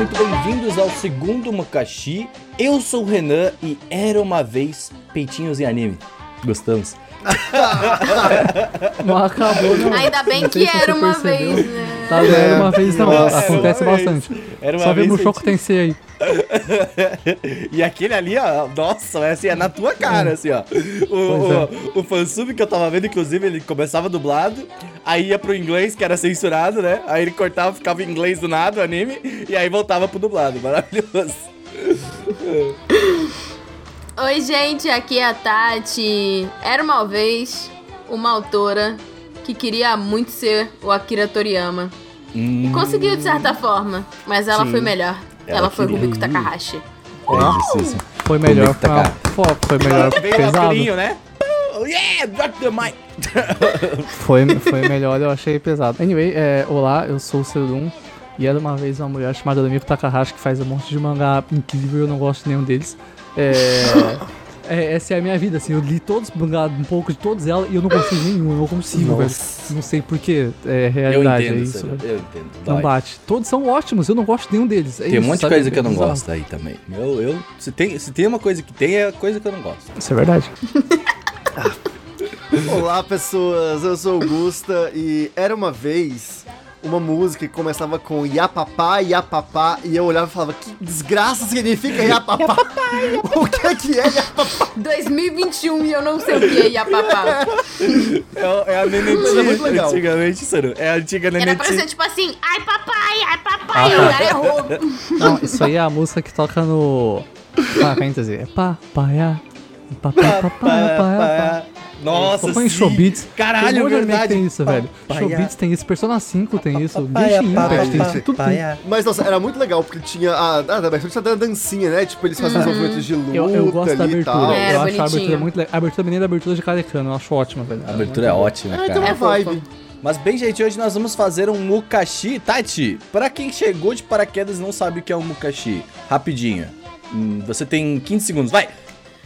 muito bem-vindos ao segundo Mukashi. Eu sou o Renan e era uma vez peitinhos em anime. Gostamos. Não acabou, não. Ainda bem Não que era uma percebeu. vez, né? Tá, não era uma vez não, Nossa, acontece era uma vez. bastante. Era uma Só vemos o Choco. Tensei aí. e aquele ali, ó, nossa, assim, é na tua cara, assim, ó. O, o, o fansub que eu tava vendo, inclusive, ele começava dublado, aí ia pro inglês, que era censurado, né? Aí ele cortava, ficava em inglês do nada, o anime, e aí voltava pro dublado. Maravilhoso. Oi, gente, aqui é a Tati. Era uma vez uma autora que queria muito ser o Akira Toriyama. E conseguiu de certa forma, mas ela Sim. foi melhor. Ela Ela, foi queria. Rumiko Takahashi. Foi melhor, é tá, foi, melhor o pesado. né? Oh, yeah, drop the mic. Foi, foi melhor, eu achei pesado. Anyway, é, olá, eu sou o Serum. E era uma vez uma mulher chamada Rumiko Takahashi que faz um monte de mangá incrível, eu não gosto de nenhum deles. É, é, essa é a minha vida, assim, eu li todos um pouco de todos ela e eu não consigo nenhum, eu não consigo, velho. Nossa. Não sei porquê, é Eu realidade, entendo, é isso. Velho. eu entendo. Não bate. Todos são ótimos, eu não gosto de nenhum deles. É Tem um isso, monte de sabe? coisa que eu não Bizarro. gosto aí também. Eu, eu, se, tem, se tem uma coisa que tem, é coisa que eu não gosto. Isso é verdade. Olá, pessoas. Eu sou o Gusta e era uma vez uma música que começava com Yapapá, Yapapá, e eu olhava e falava, que desgraça significa Yapapá? o que é que é Yapapá? 2021 e eu não sei o que é Yapapá. É, é a é Nenetinha, muito legal. antigamente, Saru. É a antiga Era pra Nenetinha. ser tipo assim, ai papai, ai papai, o cara errou. Não, isso aí é a música que toca no Final Fantasy. É pá, Nossa, Tocou em. Showbiz. Caralho, tem um verdade. tem isso, velho. Showbiz tem isso, Persona 5 tem isso, Genshin Impact tem isso, tudo tem. papaya. Mas, nossa, era muito legal, porque tinha a... Ah, da abertura tinha a dancinha, né? Tipo, eles faziam os movimentos de luta Eu, eu gosto da e abertura, tal. É, eu era acho a abertura muito legal. A abertura menina da abertura de Karekano, eu acho ótima, velho. A abertura é ótima, Ah, então cara. é É vibe. fofo. Mas bem, gente, hoje nós vamos fazer um Mukashi. Tati, pra quem chegou de paraquedas e não sabe o que é um Mukashi, rapidinho. Hum, Você tem 15 segundos, vai!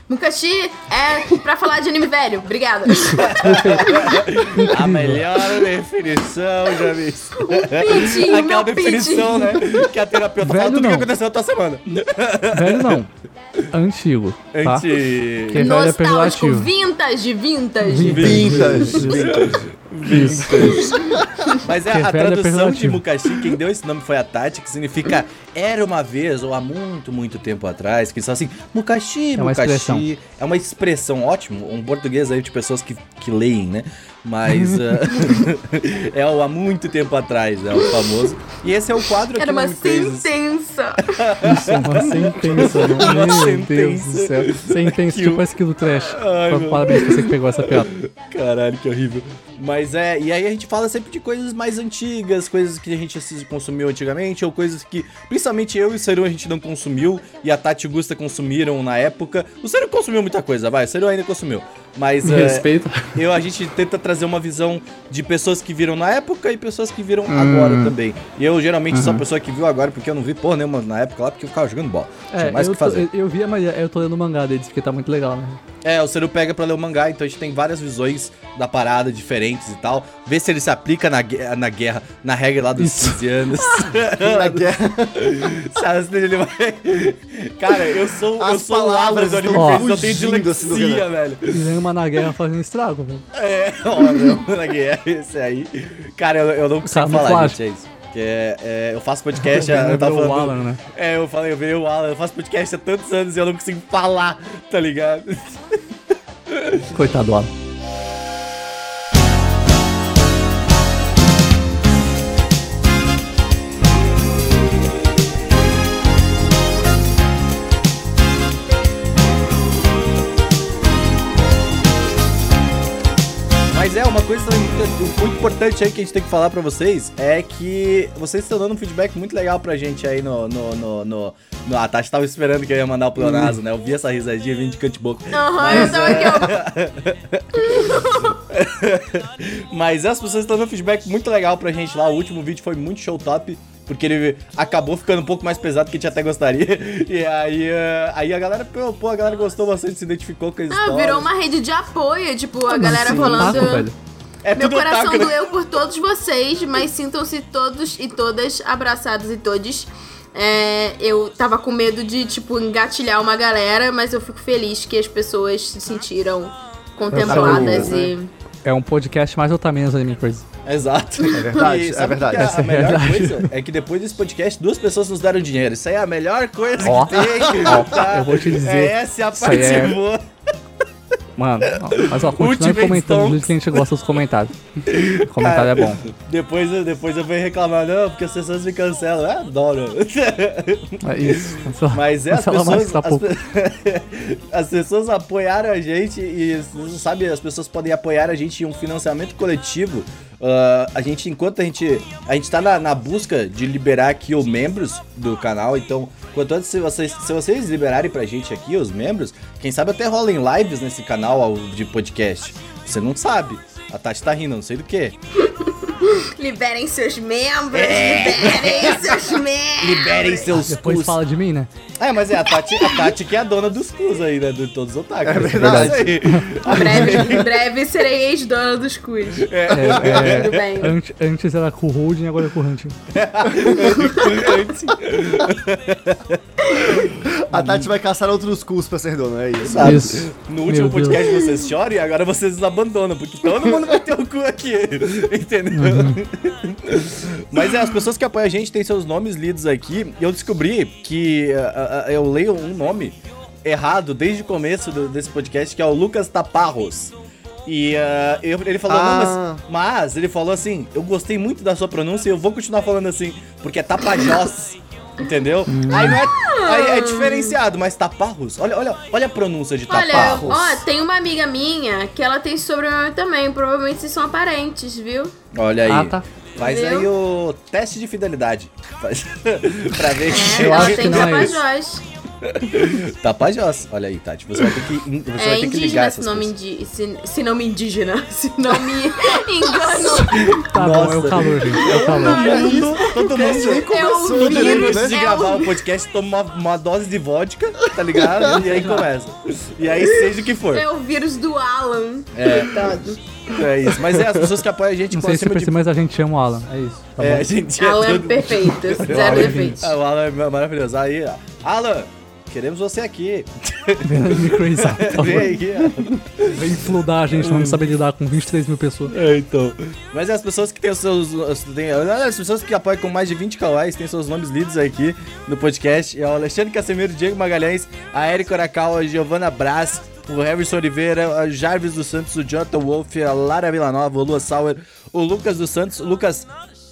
Mukashi é pra falar de anime velho. Obrigada. A melhor definição, já vi. pintinho, Aquela meu definição, né? Que a terapeuta fala Velho tudo o que aconteceu na tua semana. Velho não, antigo, tá? Antes. Que velho é Nostálgico, pejorativo. vintage, vintage. Vintage. Mas é a velho é tradução de. Mukashi, quem deu esse nome foi a Tati, que significa era uma vez ou há muito, muito tempo atrás, que falam assim, Mukashi, É uma Mukashi. expressão. É uma expressão, ótimo, um português aí de pessoas que, que leem, né? Mas ah, é o há muito tempo atrás, é o famoso. E esse é o quadro aqui Era uma sentença. Isso é uma sentença, Uma meu Deus sentença. do céu. Sentença, Que tipo o- esquilo trash. Ai, Parabéns pra você que pegou essa piada. Caralho, que horrível. Mas é, e aí a gente fala sempre de coisas mais antigas, coisas que a gente consumiu antigamente, ou coisas que, principalmente eu e o Seru a gente não consumiu, e a Tati e Gusta consumiram na época. O Seru consumiu muita coisa, vai, o Seru ainda consumiu. Mas Me é, respeita. eu, a gente tenta trazer uma visão de pessoas que viram na época e pessoas que viram Hum. agora também. E eu geralmente sou a Uhum. pessoa que viu agora, porque eu não vi porra nenhuma na época lá, porque eu ficava jogando bola. Tinha É, mais o eu, que tô, fazer. eu, eu vi, mas eu tô lendo o mangá deles, porque tá muito legal, né? É, o Seru pega pra ler o mangá, então a gente tem várias visões da parada diferentes e tal. Vê se ele se aplica na, na guerra, na regra lá dos Isso. 15 anos. Na guerra. Sabe, se ele vai- Cara, eu sou, eu As sou o palavras estão Anime eu tenho assim, do dislexia, Renan. velho. Na guerra fazendo estrago, velho. É, olha, na guerra, esse aí. Cara, eu, eu não consigo falar, gente, é isso. Que é, é, eu faço podcast, Ele eu tava lembrou o. Alan, né? É, eu falei, eu virei o Alan, eu faço podcast há tantos anos e eu não consigo falar, tá ligado? Coitado do Alan. Uma coisa muito, importante aí que a gente tem que falar pra vocês é que vocês estão dando um feedback muito legal pra gente aí no. no, no, no, no a Tati tava esperando que eu ia mandar o pleonasmo, né? Eu vi essa risadinha vindo de canto de boca. Aham, eu tava aqui, ó. Mas as pessoas estão dando um feedback muito legal pra gente lá. O último vídeo foi muito show top. Porque ele acabou ficando um pouco mais pesado que a gente até gostaria. E aí, eh, aí a galera, pô, a galera gostou bastante, se identificou com a Ah, virou uma rede de apoio, tipo, a galera Sim, falando. taco, velho. É Meu tudo coração otaku, né? doeu por todos vocês, mas sintam-se todos e todas abraçados e todes. É, eu tava com medo de, tipo, engatilhar uma galera, mas eu fico feliz que as pessoas se sentiram contempladas né? e. É um podcast mais otamenos Anime Crazy. Exato. É verdade, E é verdade. que A, Essa a é melhor verdade. coisa é que depois desse podcast, duas pessoas nos deram dinheiro. Isso aí é a melhor coisa Ó. que tem. Ó, tá? eu vou te dizer, É essa é a aí parte é- boa. Mano, ó, mas ó, continue comentando do que a gente gosta dos comentários. O comentário é bom. Depois, eu- depois eu venho reclamar, não, porque as pessoas me cancelam. Eu adoro. É isso. Cancela- Mas é, as pessoas, a as, as pessoas apoiaram a gente e, sabe, as pessoas podem apoiar a gente em um financiamento coletivo. Ah, a gente, enquanto a gente, a gente tá na, na busca de liberar aqui os membros do canal, então, quanto antes, se vocês, se vocês liberarem pra gente aqui, os membros, quem sabe até rola em lives nesse canal de podcast. Você não sabe. A Tati tá rindo, não sei do que. Liberem seus membros! É. Liberem seus membros! Liberem seus Depois cus. fala de mim, né? É, mas é a Tati, a Tati que é a dona dos cus aí, né? De todos os otakus. É verdade. Em breve, em breve serei ex-dona dos cus. É, é, Tudo bem. antes, antes era com o Holding, agora é com o Hunting. A Tati vai caçar outros cus pra ser dona, é isso. Sabe? Isso. No último Meu podcast vocês choram e agora vocês abandonam, porque todo mundo vai ter o cu aqui. Entendeu? Mas é, as pessoas que apoiam a gente têm seus nomes lidos aqui. E eu descobri que ah, ah, eu leio um nome errado desde o começo do- desse podcast, que é o Lucas Taparros. E ah, eu- ele falou, Ah. mas, mas ele falou assim: eu gostei muito da sua pronúncia e eu vou continuar falando assim, porque é Tapajós. Entendeu? Aí não é. Aí é diferenciado, mas Taparros. Olha, olha, olha a pronúncia de Olha, Taparros. ó, tem uma amiga minha que ela tem sobrenome também. Provavelmente vocês são parentes, viu? Olha aí. Ah, tá. Faz Viu? aí o teste de fidelidade. Pra ver que Eu acho que não é isso. Tapajós. Olha aí, Tati. Você vai ter que, você É vai ter que indígena ligar essas nome coisas. indi... se, se nome indígena. Se não me engano. Tá bom, é o Nossa. calor, gente. É o calor. Todo mundo, todo Nem mundo, começou todo mundo antes de É gravar o- podcast toma uma, uma dose de vodka, tá ligado? E aí começa. E aí seja o que for. É o vírus do Alan. É. Coitado. É isso. Mas é, as pessoas que apoiam a gente Não com sei se de... mas a gente ama o Alan. É isso. Tá É, bom? a gente é Alan é todo- perfeito. O Zero defeitos. Ah, o Alan é maravilhoso. Aí, ó. Alan, queremos você aqui. Vem aqui, ó. Vem fludar a gente, não saber lidar com 23 mil pessoas. É, então. Mas é as pessoas que têm os seus. Tem, as pessoas que apoiam com mais de 20 kawais têm seus nomes lidos aqui no podcast. É o Alexandre Casemiro, Diego Magalhães, a Érica Oracal, a Giovana Brás, o Harrison Oliveira, a Jarvis dos Santos, o Jonathan Wolf, a Lara Villanova, o Lua Sauer, o Lucas dos Santos, o Lucas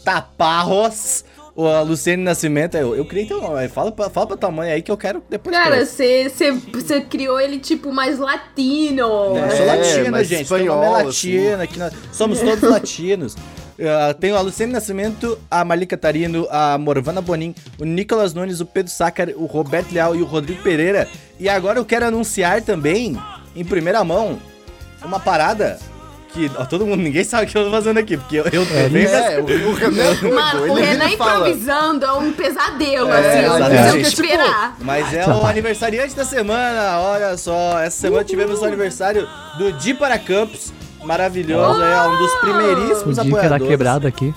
Taparros. O a Luciene Nascimento, eu, eu criei teu nome. Fala pra, fala pra tua mãe aí que eu quero depois. Cara, você criou ele tipo mais latino. Eu sou É, latina, mas gente. espanhol, nome é assim. latina, aqui nós somos todos latinos. Uh, tenho a Luciene Nascimento, a Marli Catarino, a Morvana Bonin, o Nicolas Nunes, o Pedro Sácar, o Roberto Leal e o Rodrigo Pereira. E agora eu quero anunciar também, em primeira mão, uma parada que ó, todo mundo, ninguém sabe o que eu tô fazendo aqui, porque eu, eu É, também É, o, o Renan, Mano, ele o Renan improvisando é um pesadelo, É, assim. Eu não exatamente. que esperar. Mas é o aniversariante da semana, olha só. Essa semana tivemos o aniversário do Di para Campos. Maravilhoso, é um dos O primeiríssimos dia que era apoiadores. quebrado aqui.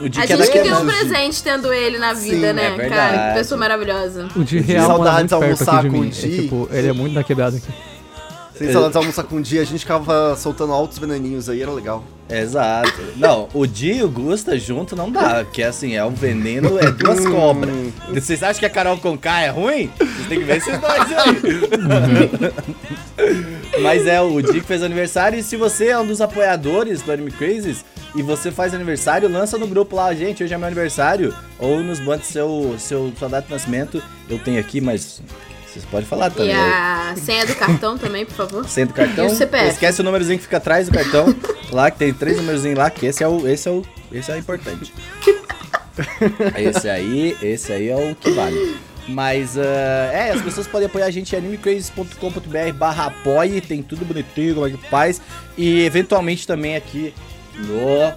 O Di A que era gente que deu um quebrado. presente tendo ele na vida, Sim, né, é cara? Que pessoa maravilhosa. O de real mora Saudades muito perto almoçar aqui de com mim. o É, Di. tipo, ele é muito da quebrada aqui. Sem de almoçar com um dia, a gente ficava soltando altos veneninhos aí, era legal. Exato. Não, o Di e o Gusta junto não dá, porque assim, é um veneno, é duas cobras. Vocês acham que a Carol Conká é ruim? Vocês têm que ver esses dois aí. Mas é, o Di que fez aniversário, e se você é um dos apoiadores do Anime Crazes e você faz aniversário, lança no grupo lá, gente, hoje é meu aniversário, ou nos mande seu, seu, sua data de nascimento. Eu tenho aqui, mas vocês podem falar E também. a senha do cartão também, por favor. Senha do cartão. E o CPF. Esquece o númerozinho que fica atrás do cartão. lá que tem três númerozinhos lá, que esse é o. Esse é o. Esse é o importante. esse aí, esse aí é o que vale. Mas ah, é, as pessoas podem apoiar a gente em animecrazes.com.br barra apoie, tem tudo bonitinho, como é que faz. E eventualmente também aqui no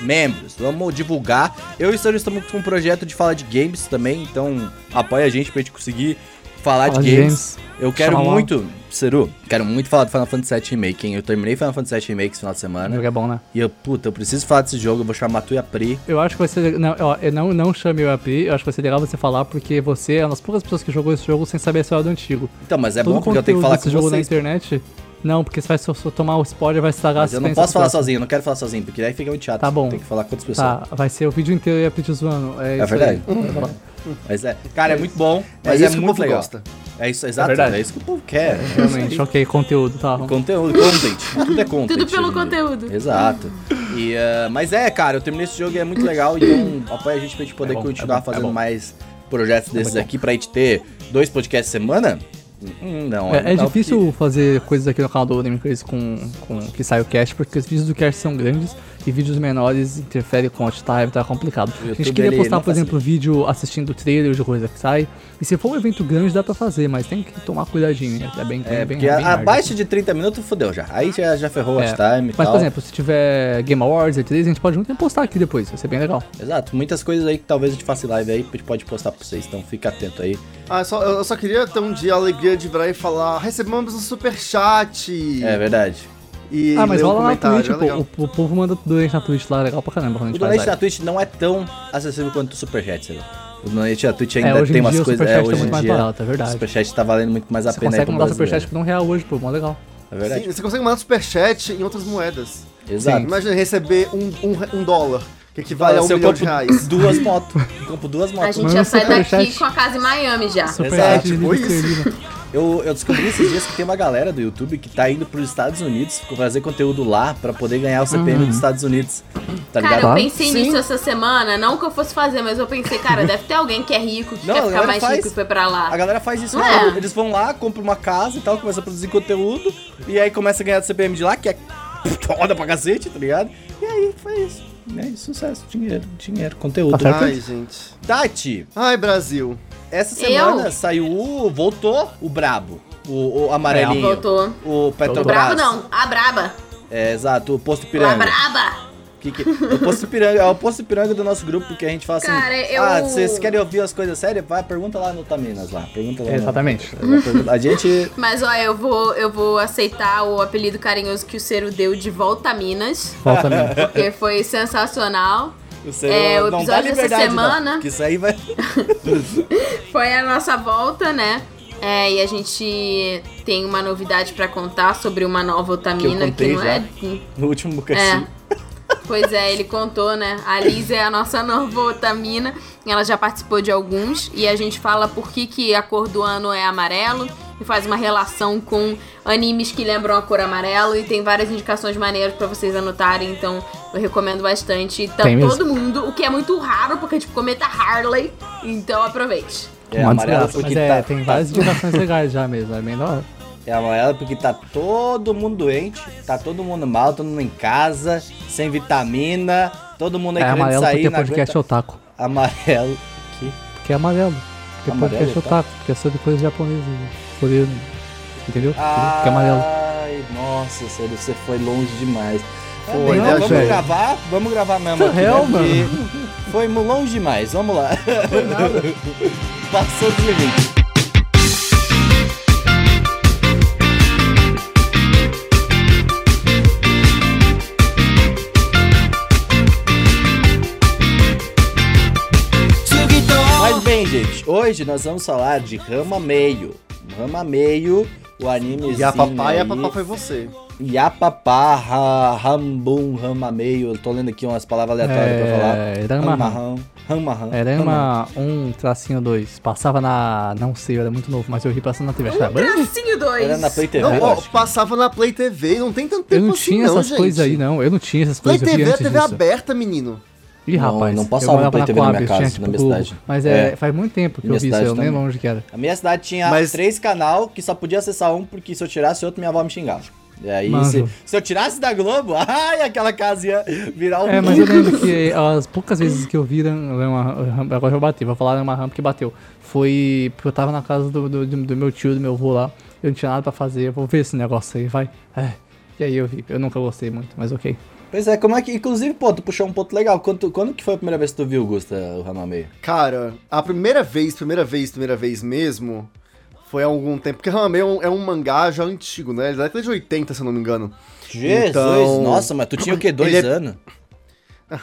membros. Vamos divulgar. Eu e o Sérgio estamos com um projeto de fala de games também, então apoia a gente pra gente conseguir falar de Fala de games. games. Eu quero Chama lá. muito, Seru, quero muito falar do Final Fantasy VII Remake, hein? Eu terminei Final Fantasy VII Remake esse final de O semana. jogo é bom, né? E eu, puta, eu preciso falar desse jogo, eu vou chamar tu e a Pri. Eu acho que vai ser. Não, ó, eu não, não chame o AP, eu acho que vai ser legal você falar, porque você é uma das poucas pessoas que jogou esse jogo sem saber a história do antigo. Então, mas é Todo bom porque eu tenho que falar com jogo na vocês. internet. Não, porque você vai só, só tomar o spoiler vai estragar Mas eu não posso falar sozinho, eu não quero falar sozinho, porque daí fica muito chato. Tá bom. Tem que falar com outras pessoas. Tá, vai ser o vídeo inteiro e a Peach zoando. É, É isso verdade. aí. Mas é, cara, é muito bom, É mas é, isso que o muito povo legal. gosta. É isso, exato, é, verdade. isso que o povo quer. Realmente, ok, conteúdo, tá. Conteúdo, content. Tudo é content. Tudo pelo conteúdo. Exato. E, eh, mas é, cara, eu terminei esse jogo e é muito legal, então apoia a gente pra gente poder É bom, continuar é bom, é fazendo mais projetos desses aqui pra gente ter dois podcasts semana. Não, É, é difícil fazer coisas aqui no canal do Anime Crazy com, com que sai o cast, porque os vídeos do cast são grandes e vídeos menores interferem com o time, tá complicado. A gente queria ele postar, por exemplo, vídeo assistindo o trailer de coisa que sai. E se for um evento grande, dá pra fazer, mas tem que tomar cuidadinho, né? É bem, É, bem, porque bem abaixo de 30 minutos fodeu já. Aí já, já ferrou o É, watch time e Mas, tal. por exemplo, se tiver Game Awards, E3, a gente pode muito tempo postar aqui depois, vai ser bem legal. Exato, muitas coisas aí que talvez a gente faça em live aí, a gente pode postar pra vocês, então fica atento aí. Ah, só, eu só queria ter um dia a alegria de virar e falar: recebemos um superchat. É verdade. E ah, mas rola na Twitch, é pô. O, o povo manda donate na Twitch lá, é legal pra caramba quando a O gente live. na Twitch não é tão acessível quanto o Superchat, sabe? O donate na Twitch É, ainda hoje tem em umas o coisas. É, tá hoje muito em mais dia, barato, é o verdade. Superchat tá valendo muito mais a Você pena aí consegue mandar superchat por um real hoje, pô, mó legal. É verdade. Sim, você consegue mandar superchat em outras moedas. Exato. Imagina receber um, um, um dólar, que equivale a um milhão de reais. duas motos. Eu compro duas A motos. gente Manda já sai daqui com a casa em Miami já. Superchat de tipo isso. Eu, eu descobri esses dias que tem uma galera do YouTube que tá indo pros Estados Unidos fazer conteúdo lá pra poder ganhar o CPM Uhum. dos Estados Unidos. Tá Cara, ligado? eu pensei Sim. nisso essa semana, não que eu fosse fazer, mas eu pensei, cara, deve ter alguém que é rico, que Não, quer ficar mais faz. rico e foi pra lá. A galera faz isso é? Eles vão lá, compram uma casa e tal, começam a produzir conteúdo. E aí começa a ganhar do CPM de lá, que é foda pra cacete, tá ligado? E aí foi isso. É isso, sucesso, dinheiro, dinheiro, conteúdo. Tá. Ai, gente. Tati, Ai, Brasil. Essa semana Eu? saiu o. Voltou o Brabo. O, o amarelinho. Voltou. O O Petrobras. brabo não, a braba. É, exato, o Posto A Piranga. braba. Que que- o Posto Piranga, é o Posto Piranga do nosso grupo, que a gente fala assim. Cara, eu- Ah, vocês querem ouvir as coisas sérias? Vai, pergunta lá no Taminas lá. Pergunta lá. no- Exatamente. A gente. Mas ó, eu vou, eu vou aceitar o apelido carinhoso que o Cero deu de volta a Minas, Volta mesmo. porque foi sensacional. Seu É, o episódio dessa semana- Não, que isso aí vai. Foi a nossa volta, né? É, e a gente tem uma novidade pra contar sobre uma nova Otamina que, contei não já. é. No último bocadinho. É. Pois é, ele contou, né? A Liz é a nossa nova Otamina. Ela já participou de alguns. E a gente fala por que, que a cor do ano é amarelo. E faz uma relação com animes que lembram a cor amarelo. E tem várias indicações maneiras pra vocês anotarem. Então eu recomendo bastante. Tá Tem mesmo. todo mundo, o que é muito raro, porque tipo, cometa Harley. Então aproveite. É Uma amarelo desgraça, porque mas é, tá, tem tá- várias indicações legais já mesmo, é bem da hora. É amarelo porque tá todo mundo doente, tá todo mundo mal, todo mundo em casa, sem vitamina, todo mundo aí É querendo amarelo sair, porque não podcast é aguenta. otaku. Amarelo. Que? Porque é amarelo. Porque Amarelo, podcast é tá? otaku, porque é sobre coisas japonesas. Coreano. Entendeu? Porque é amarelo. Ai, nossa, sério, você foi longe demais. Foi, Tá bem, né, vamos velho? gravar, vamos gravar mesmo aqui, hell, né, Foi longe demais, vamos lá. Passou do limite. Bem, gente, hoje nós vamos falar de Rama Meio. Rama Meio, o anime E a papai e a papá foi você. Yapapá, ra- Rambum, Rama Meio. Eu tô lendo aqui umas palavras aleatórias pra falar. É, Rama Ramarrão. Era um tracinho 2. Passava na. Não sei, eu era muito novo, mas eu ri passando na TV. Band? Tracinho 2. Era na Play TV, Não, eu ó, acho. passava na Play TV, não tem tanto Eu tempo não assim tinha não, essas gente. coisas aí, não. Eu não tinha essas Play coisas. eu vi TV é TV disso. aberta, menino. Ih, Não, rapaz. não eu passava morava Play na TV na Coab, minha tinha, casa, tipo, na minha cidade. Mas é, É. faz muito tempo que Minha eu vi isso, eu nem lembro onde que era. A minha cidade tinha Mas- três canal que só podia acessar um, porque se eu tirasse outro, minha avó me xingava. E aí, se, se eu tirasse da Globo, ai, aquela casa ia virar um. É, mas eu lembro que as poucas vezes que eu vi uma agora eu bati, vou falar uma rampa que bateu. Foi porque eu tava na casa do, do, do meu tio, do meu avô lá. Eu não tinha nada pra fazer, eu vou ver esse negócio aí, vai. É. E aí eu vi, eu nunca gostei muito, mas ok. Pois é, como é que. Inclusive, pô, tu puxou um ponto legal. Quando, quando que foi a primeira vez que tu viu, Gusta, o Rama Meio? Cara, a primeira vez, primeira vez, primeira vez mesmo, Foi há algum tempo. Porque Rama Meio é um, é um mangá já antigo, né? Ele é da década de 80, se eu não me engano. Jesus, Então- nossa, mas tu tinha o quê? Dois Ele é- anos?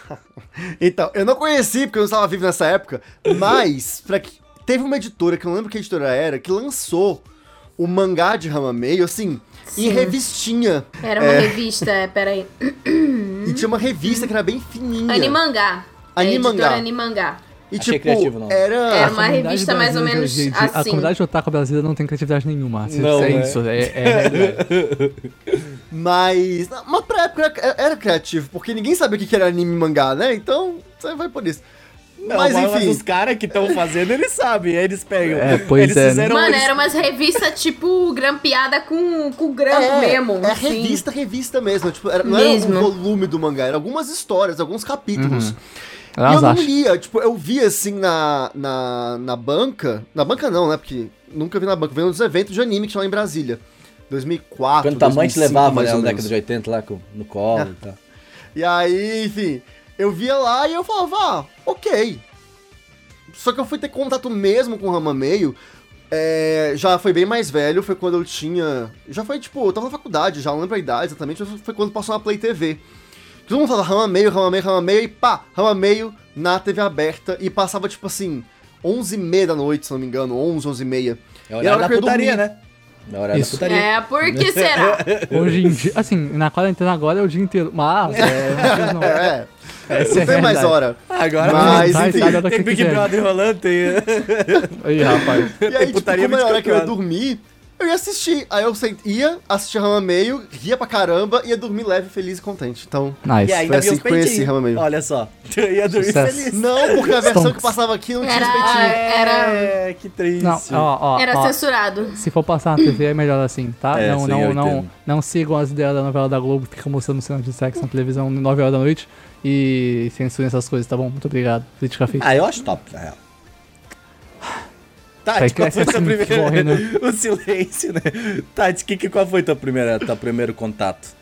Então, eu não conheci porque eu não estava vivo nessa época, mas pra que... teve uma editora, que eu não lembro que editora era, que lançou o mangá de Rama Meio, assim, em Sim. revistinha. Era uma revista, é, peraí. E tinha uma revista que era bem fininha. Animangá. Animangá. É, Animangá. E Achei tipo, criativo, não. era... Era uma revista mais ou menos de- de- A assim. comunidade otaku brasileira não tem criatividade nenhuma. Isso Não, é né? isso, é, é. Mas, mas pra época era, era criativo, porque ninguém sabia o que que era anime e mangá, né? Então, você vai por isso. Não, mas mas, enfim, os caras que estão fazendo, eles sabem. Eles pegam. É, pois eles é, né? fizeram Mano, eles- era umas revistas tipo grampeada com, com grampo é, mesmo. é assim. revista, revista mesmo. Tipo, era, não Mesmo. era um volume do mangá, era algumas histórias, alguns capítulos. Era E eu não lia, tipo, eu via assim na, na, na banca. Na banca não, né? Porque nunca vi na banca, vi nos eventos de anime que tinha lá em Brasília. 2004. Quando tua mãe te 2005, levava mais né, ou na menos. década de 80 lá no colo É. e tal. E aí, enfim, eu via lá e eu falava, ah, ok. Só que eu fui ter contato mesmo com o Rama Meio. é, já foi bem mais velho, foi quando eu tinha. Já foi tipo, eu tava na faculdade, já não lembro a idade exatamente, mas foi quando passou na Play TV. Todo mundo falava Rama Meio, Rama Meio, Rama Meio, e pá, Rama Meio na TV aberta e passava tipo assim, 11h30 da noite, se não me engano, 11, 11h30. É E hora da que eu putaria, dormi- né? É o horário Isso. da putaria. É, por que será? Hoje em dia, assim, na quarentena agora é o dia inteiro. Mas, é, não. É, Essa é não tem a mais hora. Agora Mas, Sai, enfim, tem que Big. Brother rolando, tem. Aí, rapaz. E aí, Tem tipo, putaria como era hora que eu ia 24 dormir, eu ia assistir. Aí eu sent... ia assistir Rama Meio, ria pra caramba, ia dormir leve, feliz e contente. Então. Nice. E ainda Foi assim que conheci. Rama Meio. Olha só. Eu ia dormir Sucesso. feliz. Não, porque a versão Stonks. que passava aqui não tinha Era- peitinhos. Era- É, que triste. Não, ó, ó, Era ó, censurado. Se for passar na TV é melhor assim, tá? É, não, sim, não, não, entendo. não sigam as ideias da novela da Globo que ficam mostrando cenas de sexo na televisão 9 horas da noite e censurem essas coisas, tá bom? Muito obrigado. Crítica feita. Ah, eu acho top, na real. Tati, qual foi tua primeira... morrendo. o silêncio, né? Tati, que, que, qual foi tua primeira, teu primeiro contato?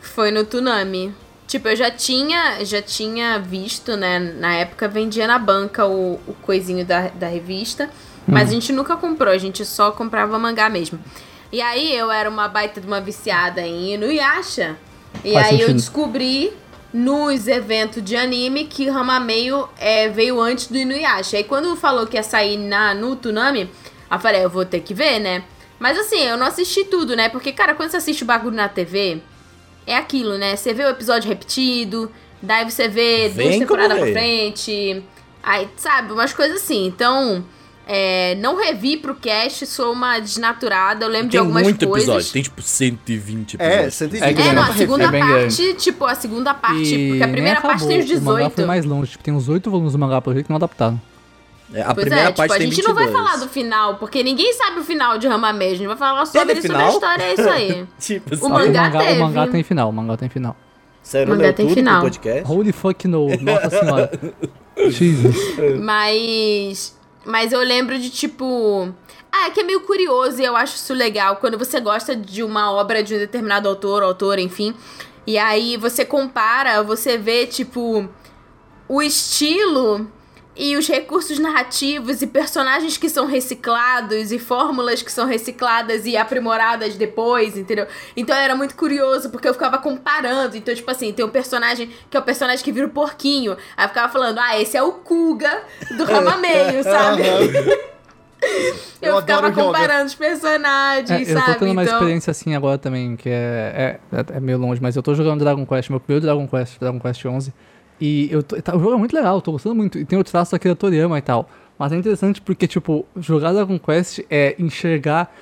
Foi no Tsunami. Tipo, eu já tinha, já tinha visto, né? Na época vendia na banca o, o coisinho da, da revista. Mas a gente nunca comprou, a gente só comprava mangá mesmo. E aí eu era uma baita de uma viciada em Inuyasha. E Faz aí eu sentido. descobri nos eventos de anime que Ramameio é, veio antes do Inuyasha. Aí quando falou que ia sair na, no Tsunami, eu falei, eu vou ter que ver, né? Mas assim, eu não assisti tudo, né? Porque, cara, quando você assiste o bagulho na TV, é aquilo, né? Você vê o episódio repetido, daí você vê Vem duas temporadas pra frente. Aí, sabe, umas coisas assim. Então, é, não revi pro cast, sou uma desnaturada. Eu lembro de Tem algumas muito coisas. episódio, tem tipo 120 É, episódios. 120. É É, grande. não, a É segunda bem parte, tipo, a segunda parte, porque a primeira parte tem os O mangá 18. foi mais longe, tipo, tem uns 8 volumes do mangá, pelo jeito que não adaptaram. É, a Pois primeira é, parte tipo, a gente não vai 22. falar do final, porque ninguém sabe o final de Ramamê. A gente vai falar sobre Teve isso na final? história, é isso aí. Tipo, O assim, Ah, mangá o, mangá, teve. o mangá tem final, o mangá tem final. Não mangá tem final. podcast? Holy fuck no, nossa senhora. Jesus. Mas. Mas eu lembro de tipo. Ah, é que é meio curioso e eu acho isso legal. Quando você gosta de uma obra de um determinado autor, autor, enfim. E aí você compara, você vê, tipo, o estilo e os recursos narrativos e personagens que são reciclados e fórmulas que são recicladas e aprimoradas depois, entendeu? Então era muito curioso porque eu ficava comparando. Então, tipo assim, tem um personagem que é o personagem que vira o porquinho. Aí eu ficava falando, ah, esse é o Kuga do Ramameio, sabe? Eu, Eu ficava comparando os personagens, É, eu sabe? tô tendo uma então, experiência assim agora também, que é, é, é meio longe, mas eu tô jogando Dragon Quest, meu primeiro Dragon Quest, Dragon Quest 11. E eu tá- o jogo é muito legal, eu tô gostando muito. E tem o traço da Toriyama e tal. Mas é interessante porque, tipo, jogar Dragon Quest é enxergar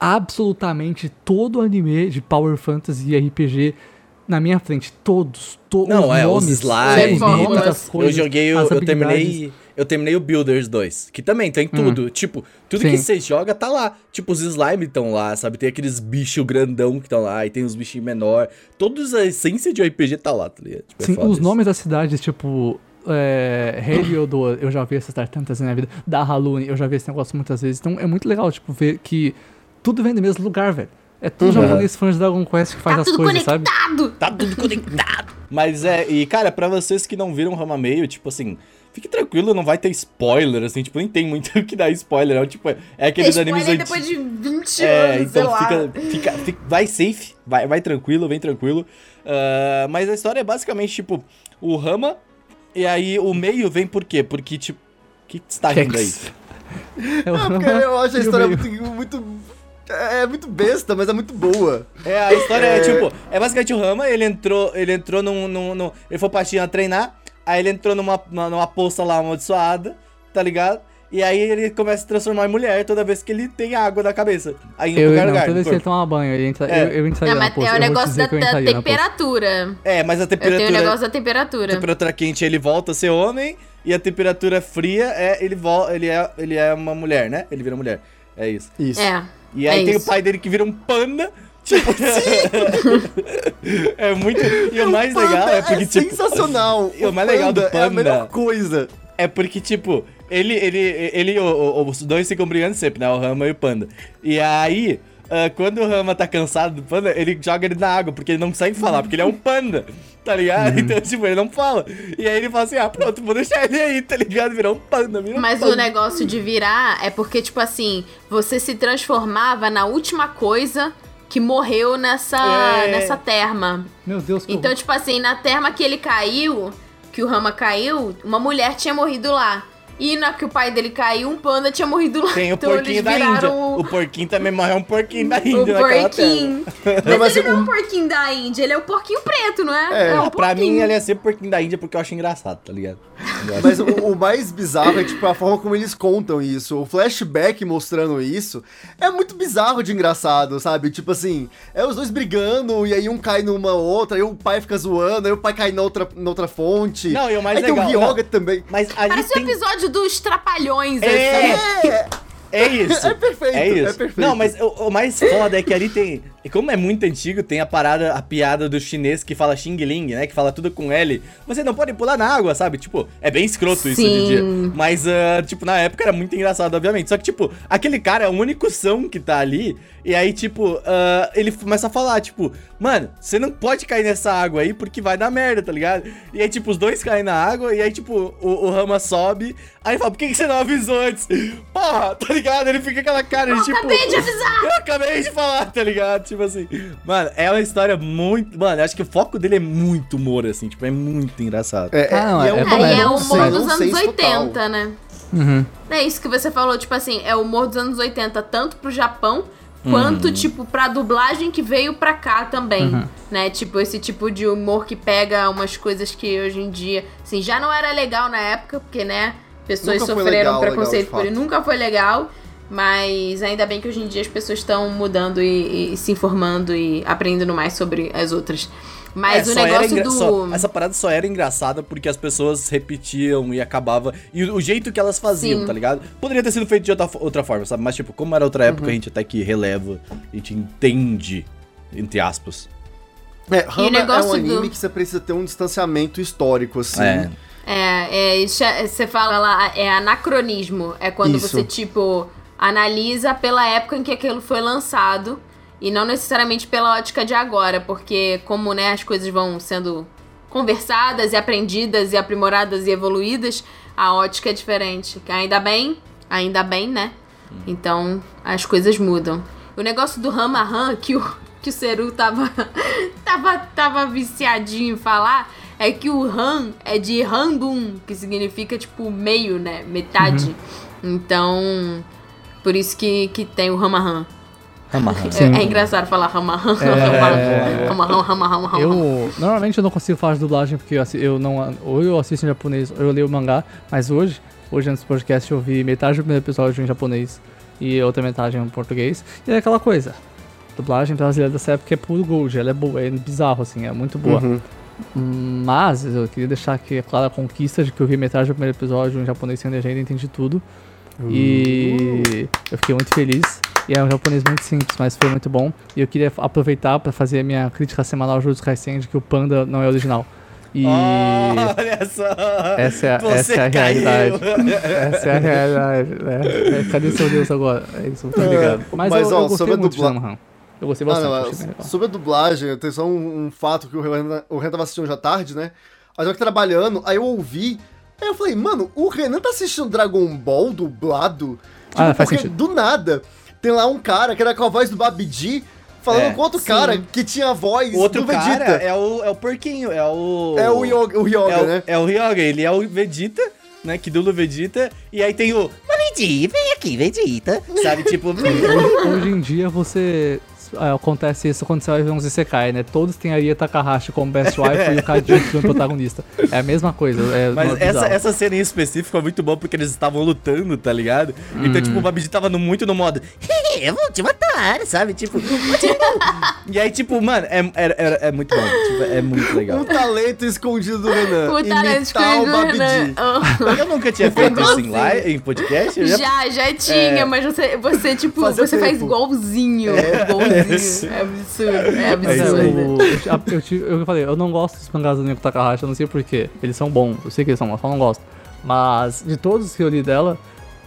absolutamente todo o anime de Power Fantasy e RPG na minha frente. Todos. todos Não, os é, os nomes, slides, os nomes todas. das Eu coisas, joguei, eu terminei, eu terminei o Builders 2, que também tem tudo. Tipo, tudo que Sim. você joga tá lá. Tipo, os slime estão lá, sabe? Tem aqueles bichos grandão que estão lá, e tem os bichinhos menor. Todos a essência de RPG tá lá, tá ligado? Tipo, é Sim, foda os isso. nomes das cidades, tipo. É, Heliodor, eu já vi essas tantas na minha vida. Da Halune, eu já vi esse negócio muitas vezes. Então é muito legal, tipo, ver que tudo vem do mesmo lugar, velho. É tudo Uhum. japonês fã de Dragon Quest que faz tá as tudo coisas, sabe? conectado! Tá tudo conectado. Mas é, e cara, pra vocês que não viram Rama Meio, tipo assim, fique tranquilo, não vai ter spoiler, assim, tipo, nem tem muito o que dar spoiler, é, tipo, é aqueles animes spoiler antigos. depois de 20 É, anos, sei então lá. fica, fica, fica- Vai safe, vai, vai tranquilo, vem tranquilo. Ah, mas a história é basicamente, tipo, o Rama, e aí o meio vem por quê? Porque, tipo. O que você tá rindo aí? Eu, Porque eu acho a história muito, muito. É muito besta, mas é muito boa. É, a história é, tipo, é basicamente o Rama, ele entrou, ele entrou num, num, num- Ele foi pra China treinar, aí ele entrou numa, numa poça lá amaldiçoada, tá ligado? E aí ele começa a se transformar em mulher toda vez que ele tem água na cabeça. Aí eu, qualquer não, lugar. toda vez que ele toma banho, ele entra, É. eu, eu entraria Não, na mas poça. é o eu vou te negócio da, da na poça. temperatura. É, mas a Eu tenho temperatura. o negócio da temperatura. temperatura quente ele volta a ser homem e a temperatura fria é ele vol ele é ele é uma mulher, né? Ele vira mulher. É isso. Isso. É. E aí É tem isso. o pai dele que vira um panda. Tipo, é muito. E o mais Panda legal é porque, é tipo. sensacional. E o mais legal do É a panda- melhor coisa. É porque, tipo, ele, ele, ele o- o- os dois ficam brigando sempre, né? O Rama e o Panda. E aí, ah, quando o Rama tá cansado do Panda, ele joga ele na água, porque ele não consegue falar, porque ele é um panda, tá ligado? Então, tipo, ele não fala. E aí ele fala assim, ah, pronto, vou deixar ele aí, tá ligado? Virar um panda, vira um Mas panda. o negócio de virar é porque, tipo assim, você se transformava na última coisa que morreu nessa, É. nessa terma. Meu Deus, que Então, tipo assim, na terma que ele caiu, que o Rama caiu, uma mulher tinha morrido lá. E na que o pai dele caiu, um panda tinha morrido lá. Tem o então porquinho eles da Índia. viraram O porquinho também morreu um porquinho da o, Índia o porquinho. Mas, Não, mas ele não é o- um porquinho da Índia, ele é o porquinho preto, não é? É. um Ah, pra mim, ele ia ser porquinho da Índia porque eu acho engraçado, tá ligado? Mas o, o mais bizarro é, tipo, a forma como eles contam isso. O flashback mostrando isso é muito bizarro de engraçado, sabe? Tipo assim, é os dois brigando e aí um cai numa outra, aí o pai fica zoando, aí o pai cai na outra, na outra fonte. Não, e o mais aí legal- tem o Ryoga também. Mas ali Parece tem... um episódio dos Trapalhões, É. assim. É, É isso. É perfeito, É isso. é perfeito. Não, mas o, o mais foda é que ali tem. E como é muito antigo, tem a parada, a piada do chinês que fala Xing Ling, né? Que fala tudo com L. Você não pode pular na água, sabe? Tipo, é bem escroto isso hoje em dia. Sim. Mas, ah, tipo, na época era muito engraçado, obviamente. Só que, tipo, aquele cara é o único som que tá ali. E aí, tipo, ah, ele começa a falar, tipo, mano, você não pode cair nessa água aí porque vai dar merda, tá ligado? E aí, tipo, os dois caem na água e aí, tipo, o, o Rama sobe. Aí fala, por que, que você não avisou antes? Porra, tá ligado? Ele fica aquela cara de tipo. Acabei de avisar! Eu acabei de falar, tá ligado? Tipo assim. Mano, é uma história muito. Mano, acho que o foco dele é muito humor, assim. Tipo, é muito engraçado. É, Ah, não, e é um bom, Aí é o humor dos anos nonsense 80, total. né? Uhum. É isso que você falou, tipo assim, é o humor dos anos 80, tanto pro Japão, quanto, tipo, pra dublagem que veio pra cá também, Uhum. né? Tipo, esse tipo de humor que pega umas coisas que hoje em dia, assim, já não era legal na época, porque, né, pessoas Nunca sofreram legal, preconceito legal, por fato. nunca foi legal, mas ainda bem que hoje em dia as pessoas estão mudando e, e se informando e aprendendo mais sobre as outras. Mas É, o negócio engra- do... só- essa parada só era engraçada porque as pessoas repetiam e acabava. E o, o jeito que elas faziam, Sim. tá ligado? Poderia ter sido feito de outra, outra forma, sabe? Mas, tipo, como era outra Uhum. época, a gente até que releva, a gente entende, entre aspas. É, é um anime do- que você precisa ter um distanciamento histórico, assim. É. É, é, é- você fala lá, é anacronismo. É quando Isso. você, tipo, analisa pela época em que aquilo foi lançado e não necessariamente pela ótica de agora, porque como, né, as coisas vão sendo conversadas e aprendidas e aprimoradas e evoluídas, a ótica é diferente. Ainda bem, ainda bem, né? Então, as coisas mudam. O negócio do Rama Han, que o, que o Seru tava, tava, tava viciadinho em falar, é que o Han é de Handun, que significa, tipo, meio, né? Metade. Então, por isso que, que tem o Rama Han. Amarra. Sim. É, é engraçado falar Rama Han. É. Rama Han, Rama Han, Rama Han. Eu normalmente eu não consigo falar de dublagem porque eu, eu não ou eu assisto em japonês ou eu leio mangá, mas hoje, hoje antes do podcast eu vi metade do primeiro episódio em japonês e outra metade em português. E é aquela coisa. Dublagem brasileira dessa época é puro gold, ela é boa, é bizarro assim, é muito boa. Uhum. Mas eu queria deixar aqui clara a conquista de que eu vi metade do primeiro episódio em japonês sem legenda e entendi tudo. E eu fiquei muito feliz. E é um japonês muito simples, mas foi muito bom. E eu queria aproveitar para fazer a minha crítica semanal ao Jujutsu Kaisen de que o Panda não é original. E Olha só! essa é, essa é a caiu. realidade. essa é a realidade. né? Cadê seu Deus agora? É isso, muito obrigado. Mas, Mas, eu, ó, eu gostei sobre a muito de dubla- Zamahan. Eu gostei Ah, bastante. não, achei é, sobre a dublagem, tem só um, um fato que o Renan, o Renan tava assistindo à tarde, né? Mas eu que trabalhando, aí eu ouvi Aí eu falei, mano, o Renan tá assistindo Dragon Ball dublado? Tipo, Ah, faz porque sentido. do nada tem lá um cara que era com a voz do Babidi falando É, com outro sim. cara que tinha a voz O outro do Vegeta. cara é o, é o porquinho, é o... É o Yoga, o Ryoga, é o, né? É o Ryoga, ele é o Vegeta, né? Que dubla o Vegeta. E aí tem o. Mamidi, vem aqui, Vegeta. Sabe, tipo. Hoje em dia você. É, acontece isso quando você vai ver uns Isekai, né? Todos têm a Ria Takahashi como best wife e o Kaji como protagonista. É a mesma coisa. É Mas essa, essa cena em específico é muito boa porque eles estavam lutando, tá ligado? Então, tipo, o Babidi tava no, muito no modo. Eu vou te matar, sabe? Tipo, vou te matar." E aí, tipo, mano, é, é, é, é muito bom. Tipo, é muito legal. Um talento escondido do Renan. O talento imitar o Babidi. Eu nunca tinha feito isso em live, em podcast. Já Já, já tinha, É. mas você, você tipo, Fazia você faz tempo. igualzinho. Igualzinho. É absurdo. É Mas é, absurdo. o- eu, eu, tive- eu falei, eu não gosto dos mangás do Nico Takahashi, eu não sei porquê. Eles são bons, eu sei que eles são bons, eu só não gosto. Mas de todos que eu li dela,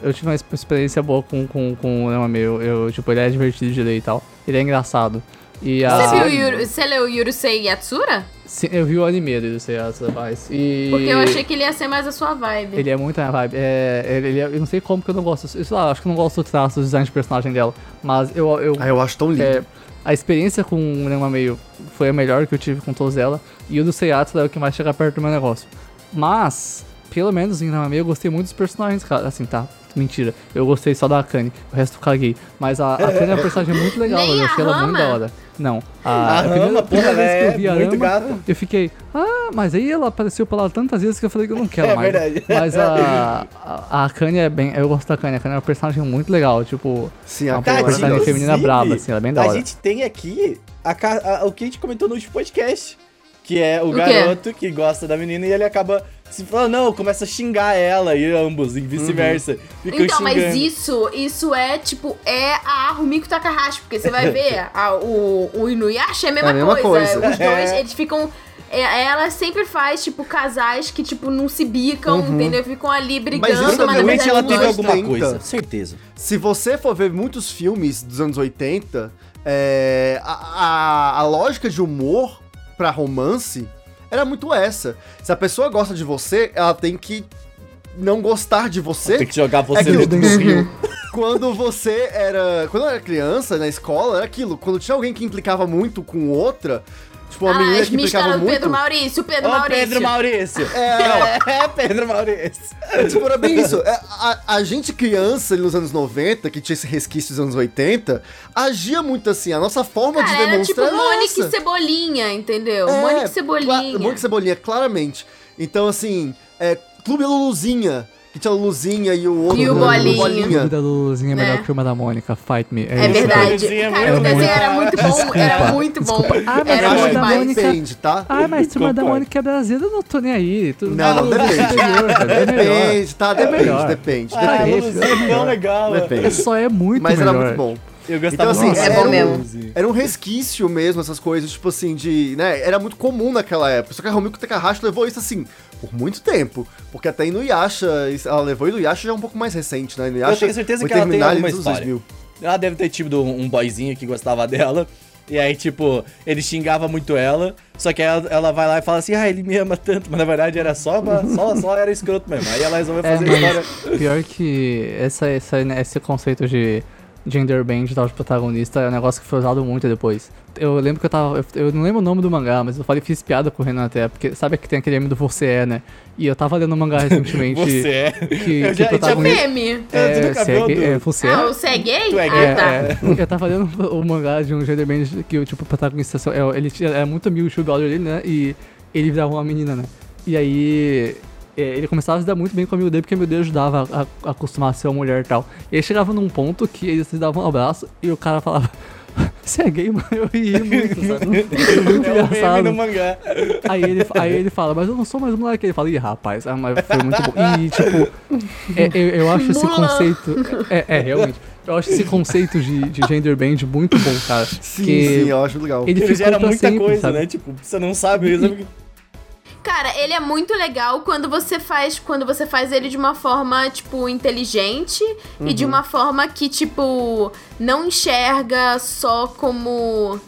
eu tive uma exp- experiência boa com, com, com o Nema Meu. Eu, tipo, ele é divertido de ler e tal. Ele é engraçado. E a, Você viu o Yuru, você leu o Yurusei Yatsura? Sim, eu vi o anime do Seiya rapaz. E... Porque eu achei que ele ia ser mais a sua vibe. Ele é muito a vibe. É, ele, ele é- eu não sei como que eu não gosto. Sei lá, acho que eu não gosto do traço, do design de personagem dela. Mas eu. eu Ah, eu acho tão lindo. é, a experiência com o Nema Meio foi a melhor que eu tive com todos ela. E o do Seiatsu é o que mais chega perto do meu negócio. Mas, pelo menos em Nema Meio, eu gostei muito dos personagens, cara. Assim, tá. Mentira. Eu gostei só da Akane. O resto eu caguei. Mas a, a Akane é uma personagem muito legal. Eu achei ela muito da hora. Não. A A, a primeira, a primeira vez que eu vi é a muito Rama, gata. eu fiquei, ah, mas aí ela apareceu pra lá tantas vezes que eu falei que eu não quero É mais. verdade. Mas a, a, a Kanye é bem. Eu gosto da Kanye. A Kanye é um personagem muito legal. Tipo, Sim, uma a Cara, personagem feminina braba, assim, ela é bem da A hora. gente tem aqui a a- o que a gente comentou no último podcast. Que é o, O quê? garoto que gosta da menina e ele acaba se falando, não, começa a xingar ela e ambos, e vice-versa. Ficam Então, mas xingando. isso, isso é, tipo, é a Rumiko Takahashi, porque você vai ver, a- o, o Inuyasha é a mesma, É a mesma coisa. coisa. Os dois, É. eles ficam... é, Ela sempre faz, tipo, casais que, tipo, não se bicam, entendeu? Ficam ali brigando, isso mas, na Provavelmente verdade ela teve alguma 80. coisa. Certeza. Se você for ver muitos filmes dos anos 80, é, a, a, a lógica de humor pra romance era muito essa. Se a pessoa gosta de você, ela tem que não gostar de você. Tem que jogar você aquilo. dentro do rio. Quando você era. Quando eu era criança, na escola, era aquilo. Quando tinha alguém que implicava muito com outra, tipo, uma Ah, menina que implicava do muito. Pedro Maurício, Pedro Ô, Maurício. Pedro Maurício. É, é Pedro Maurício. Tipo, era bem isso. É, A, a gente criança ali nos anos 90, que tinha esse resquício dos anos 80, agia muito assim. A nossa forma de Cara, era tipo demonstrar era Mônica e. Cebolinha, entendeu? É, Mônica e cla- Cebolinha. Mônica e Cebolinha, claramente. Então, assim, é, Clube Luluzinha, que tinha a Luluzinha e o outro E o Bolinha. O filme da Luzinha é melhor Né? que o filme da Mônica, Fight Me. É isso. verdade. Luzinha é Cara, muito o desenho era muito bom. Era muito bom. Ah, mas Era bom da. Mônica- depende, tá? Ah, mas turma da Concordo. Mônica é brasileira, eu não tô nem aí. Tu- Não, não, depende. superior, cara, é melhor. Depende, tá? Depende, melhor. depende. Ah, Ah, depende. Luzinha é é legal. Depende. Só é muito Mas melhor. era muito bom. Eu gostava Então, assim, muito é da bom mesmo. Luzinha. Era um resquício mesmo, essas coisas, tipo assim, de. né? Era muito comum naquela época. Só que a Romiko Takahashi levou isso assim por muito tempo. Porque até Inuyasha, ela levou Inuyasha já é um pouco mais recente, né? Inuyasha Eu tenho certeza que ela tem alguma história. 2000. Ela deve ter tido um boyzinho que gostava dela. E aí, tipo, ele xingava muito ela. Só que ela, ela vai lá e fala assim: Ah, ele me ama tanto. Mas na verdade era só, uma, só, só era escroto mesmo. Aí ela resolveu É, fazer a história. pior que essa, essa, esse conceito de gender band e tal de protagonista é um negócio que foi usado muito depois. Eu lembro que eu tava. Eu, eu não lembro o nome do mangá, mas eu falei, fiz piada com o Renan até, porque sabe que tem aquele meme do Você é, né? E eu tava lendo um mangá recentemente. Você é. Que, Eu que já- protagonista. Meme. É, nunca você é, gay- é, você é? Ah, você é gay? Tu é ah, gay, tá. É, eu tava lendo o mangá de um gender band que o tipo, o protagonista é, ele era muito amigo do Sugar dele, né? E ele virava uma menina, né? E aí é, ele começava a se dar muito bem com o amigo dele, porque o amigo dele ajudava a, a acostumar a ser uma mulher e tal. E aí chegava num ponto que eles se davam um abraço e o cara falava. Você é gay, mano? Eu ri muito, sabe? Muito É o meme engraçado. no mangá. Aí ele, aí ele fala, mas eu não sou mais moleque. Ele fala, ih, rapaz, ah, mas foi muito bom. E, tipo, é- eu, eu acho esse conceito. É, é, realmente. Eu acho esse conceito de, de gender band muito bom, cara. Sim, sim, eu acho legal. Ele Ele gera muita sempre, coisa, sabe? né? Tipo, você não sabe. sabe? Cara, ele é muito legal quando você faz, quando você faz ele de uma forma, tipo, inteligente e Uhum. de uma forma que, tipo, não enxerga só como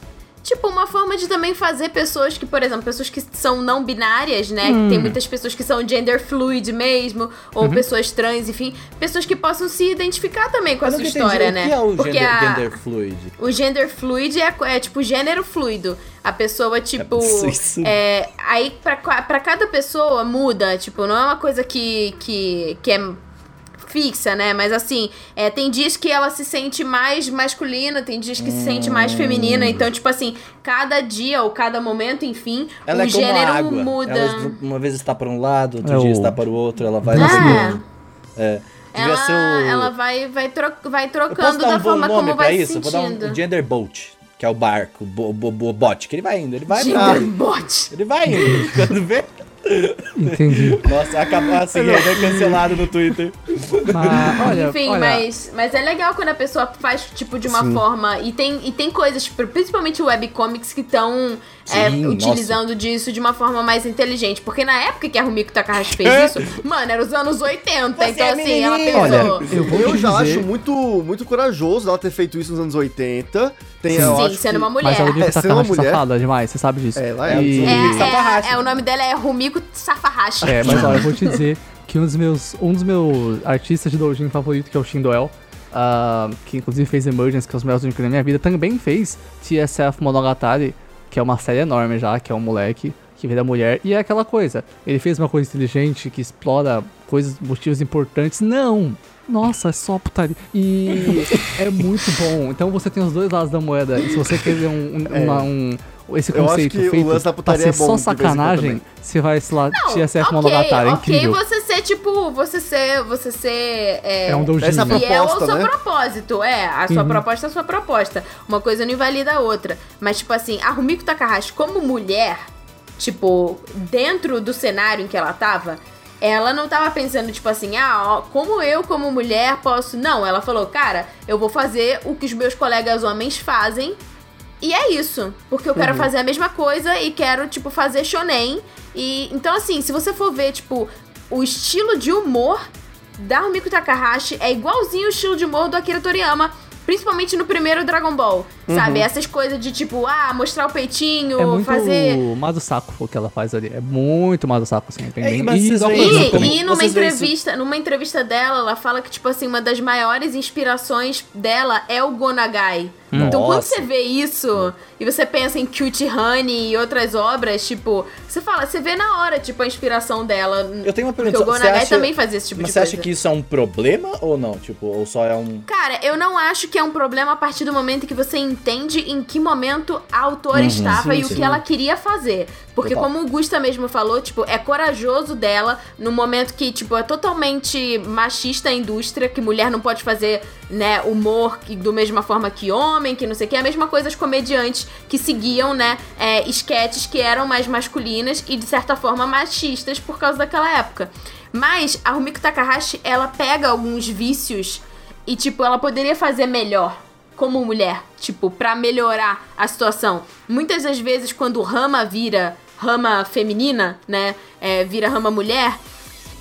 Tipo, uma forma de também fazer pessoas que, por exemplo, pessoas que são não binárias, né? Hum. Tem muitas pessoas que são gender fluid mesmo, ou uhum. pessoas trans, enfim. Pessoas que possam se identificar também com a sua história, né? O que é o Porque gender, a... gender fluid? O gender fluid é, é, tipo gênero fluido. A pessoa, tipo. É, aí, pra, pra cada pessoa muda. Tipo, não é uma coisa que, que, que é fixa, né? Mas assim, é, tem dias que ela se sente mais masculina, tem dias que hum. se sente mais feminina. Então, tipo assim, cada dia ou cada momento, enfim, ela o é gênero muda. Ela, uma vez está para um lado, outro é dia o... está para o outro, ela vai. É. é. Ela, o... ela vai, vai, tro vai trocando da um forma como vai isso? se sentindo. Vou dar um gender boat que é o barco, o, bo, bo, bote, que ele vai indo, ele vai Gender bote. Ele vai indo, quando vê, Entendi. Nossa, acabou assim, é cancelado no Twitter. Mas, olha, Enfim, olha. Mas, mas é legal quando a pessoa faz, tipo, de uma Sim. forma. E tem, e tem coisas, tipo, principalmente webcomics, que estão é, utilizando disso de uma forma mais inteligente. Porque na época que a Rumiko Takahashi fez é. isso, mano, era os anos 80. Você então, é assim, ela pensou. Olha, eu, eu já dizer... acho muito, muito corajoso ela ter feito isso nos anos 80. Tem, Sim, sendo que... uma mulher. Mas a Rumiko é, Takahashi safada demais, você sabe disso. É, ela é. E... É, é, é, o nome dela é Rumiko Safahashi. É, mas olha, eu vou te dizer que um dos meus, um dos meus artistas de doujin favorito, que é o Shindoel, uh, que inclusive fez Emergence, que é os melhores doujin na minha vida, também fez TSF Monogatari, que é uma série enorme já, que é um moleque que vira mulher. E é aquela coisa, ele fez uma coisa inteligente que explora coisas, motivos importantes. Não! Nossa, é só putaria. E é muito bom. Então você tem os dois lados da moeda. E se você quer ver um, um, é. uma, um esse conceito eu acho que feito o lance da putaria pra ser é bom, só sacanagem, você vai, sei lá, não, TSF okay, Monogatari, é ok incrível. você ser, tipo, você ser, você ser... É, é um doujin. Essa proposta, é o seu né? propósito, é. A sua uhum. proposta é a sua proposta. Uma coisa não invalida a outra. Mas, tipo assim, a Rumiko Takahashi como mulher, tipo, dentro do cenário em que ela tava ela não tava pensando, tipo assim, ah, ó, como eu, como mulher, posso. Não, ela falou, cara, eu vou fazer o que os meus colegas homens fazem e é isso. Porque eu quero uhum. fazer a mesma coisa e quero, tipo, fazer shonen. E então, assim, se você for ver, tipo, o estilo de humor da Rumiko Takahashi é igualzinho o estilo de humor do Akira Toriyama. Principalmente no primeiro Dragon Ball, uhum. sabe? Essas coisas de tipo, ah, mostrar o peitinho, é muito fazer. Saco o que ela faz ali. É muito Mado saco, assim. É, bem... E, e, e numa entrevista, numa entrevista dela, ela fala que, tipo assim, uma das maiores inspirações dela é o Gonagai. Nossa. Então quando você vê isso e você pensa em Cute Honey e outras obras, tipo, você fala, você vê na hora, tipo, a inspiração dela. Eu tenho uma pergunta. Porque o Gonagai acha... também fazia esse tipo Mas de você coisa. acha que isso é um problema ou não? Tipo, ou só é um. Cara, eu não acho que é um problema a partir do momento que você entende em que momento a autora uhum, estava sim, e sim. o que ela queria fazer. Porque Total. como o Gusta mesmo falou, tipo, é corajoso dela no momento que, tipo, é totalmente machista a indústria, que mulher não pode fazer, né, humor do mesma forma que homem, que não sei o que. É a mesma coisa os comediantes que seguiam, né, é, esquetes que eram mais masculinas e, de certa forma, machistas por causa daquela época. Mas a Rumiko Takahashi, ela pega alguns vícios e, tipo, ela poderia fazer melhor como mulher, tipo, para melhorar a situação. Muitas das vezes, quando rama vira rama feminina, né, é, vira rama mulher,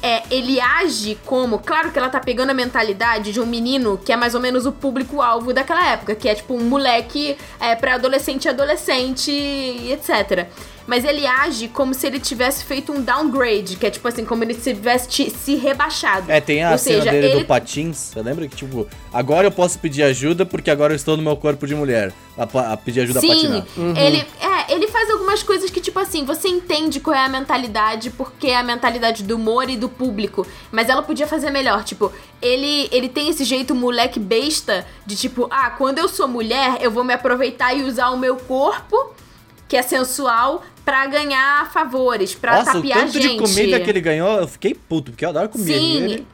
é, ele age como. Claro que ela tá pegando a mentalidade de um menino que é mais ou menos o público-alvo daquela época, que é tipo um moleque é, pré-adolescente, adolescente, etc mas ele age como se ele tivesse feito um downgrade, que é tipo assim, como ele tivesse se rebaixado. É, tem a Ou cena seja, dele ele... do patins, você lembra que tipo, agora eu posso pedir ajuda porque agora eu estou no meu corpo de mulher, a, a pedir ajuda Sim, a patinar. Uhum. ele, é, ele algumas coisas que tipo assim, você entende qual é a mentalidade, porque é a mentalidade do humor e do público, mas ela podia fazer melhor, tipo, ele, ele tem esse jeito moleque besta de tipo, ah, quando eu sou mulher, eu vou me aproveitar e usar o meu corpo que é sensual para ganhar favores, para Nossa, tapear o tanto gente. de comida que ele ganhou, eu fiquei puto, porque eu adoro comida. Sim. Ele...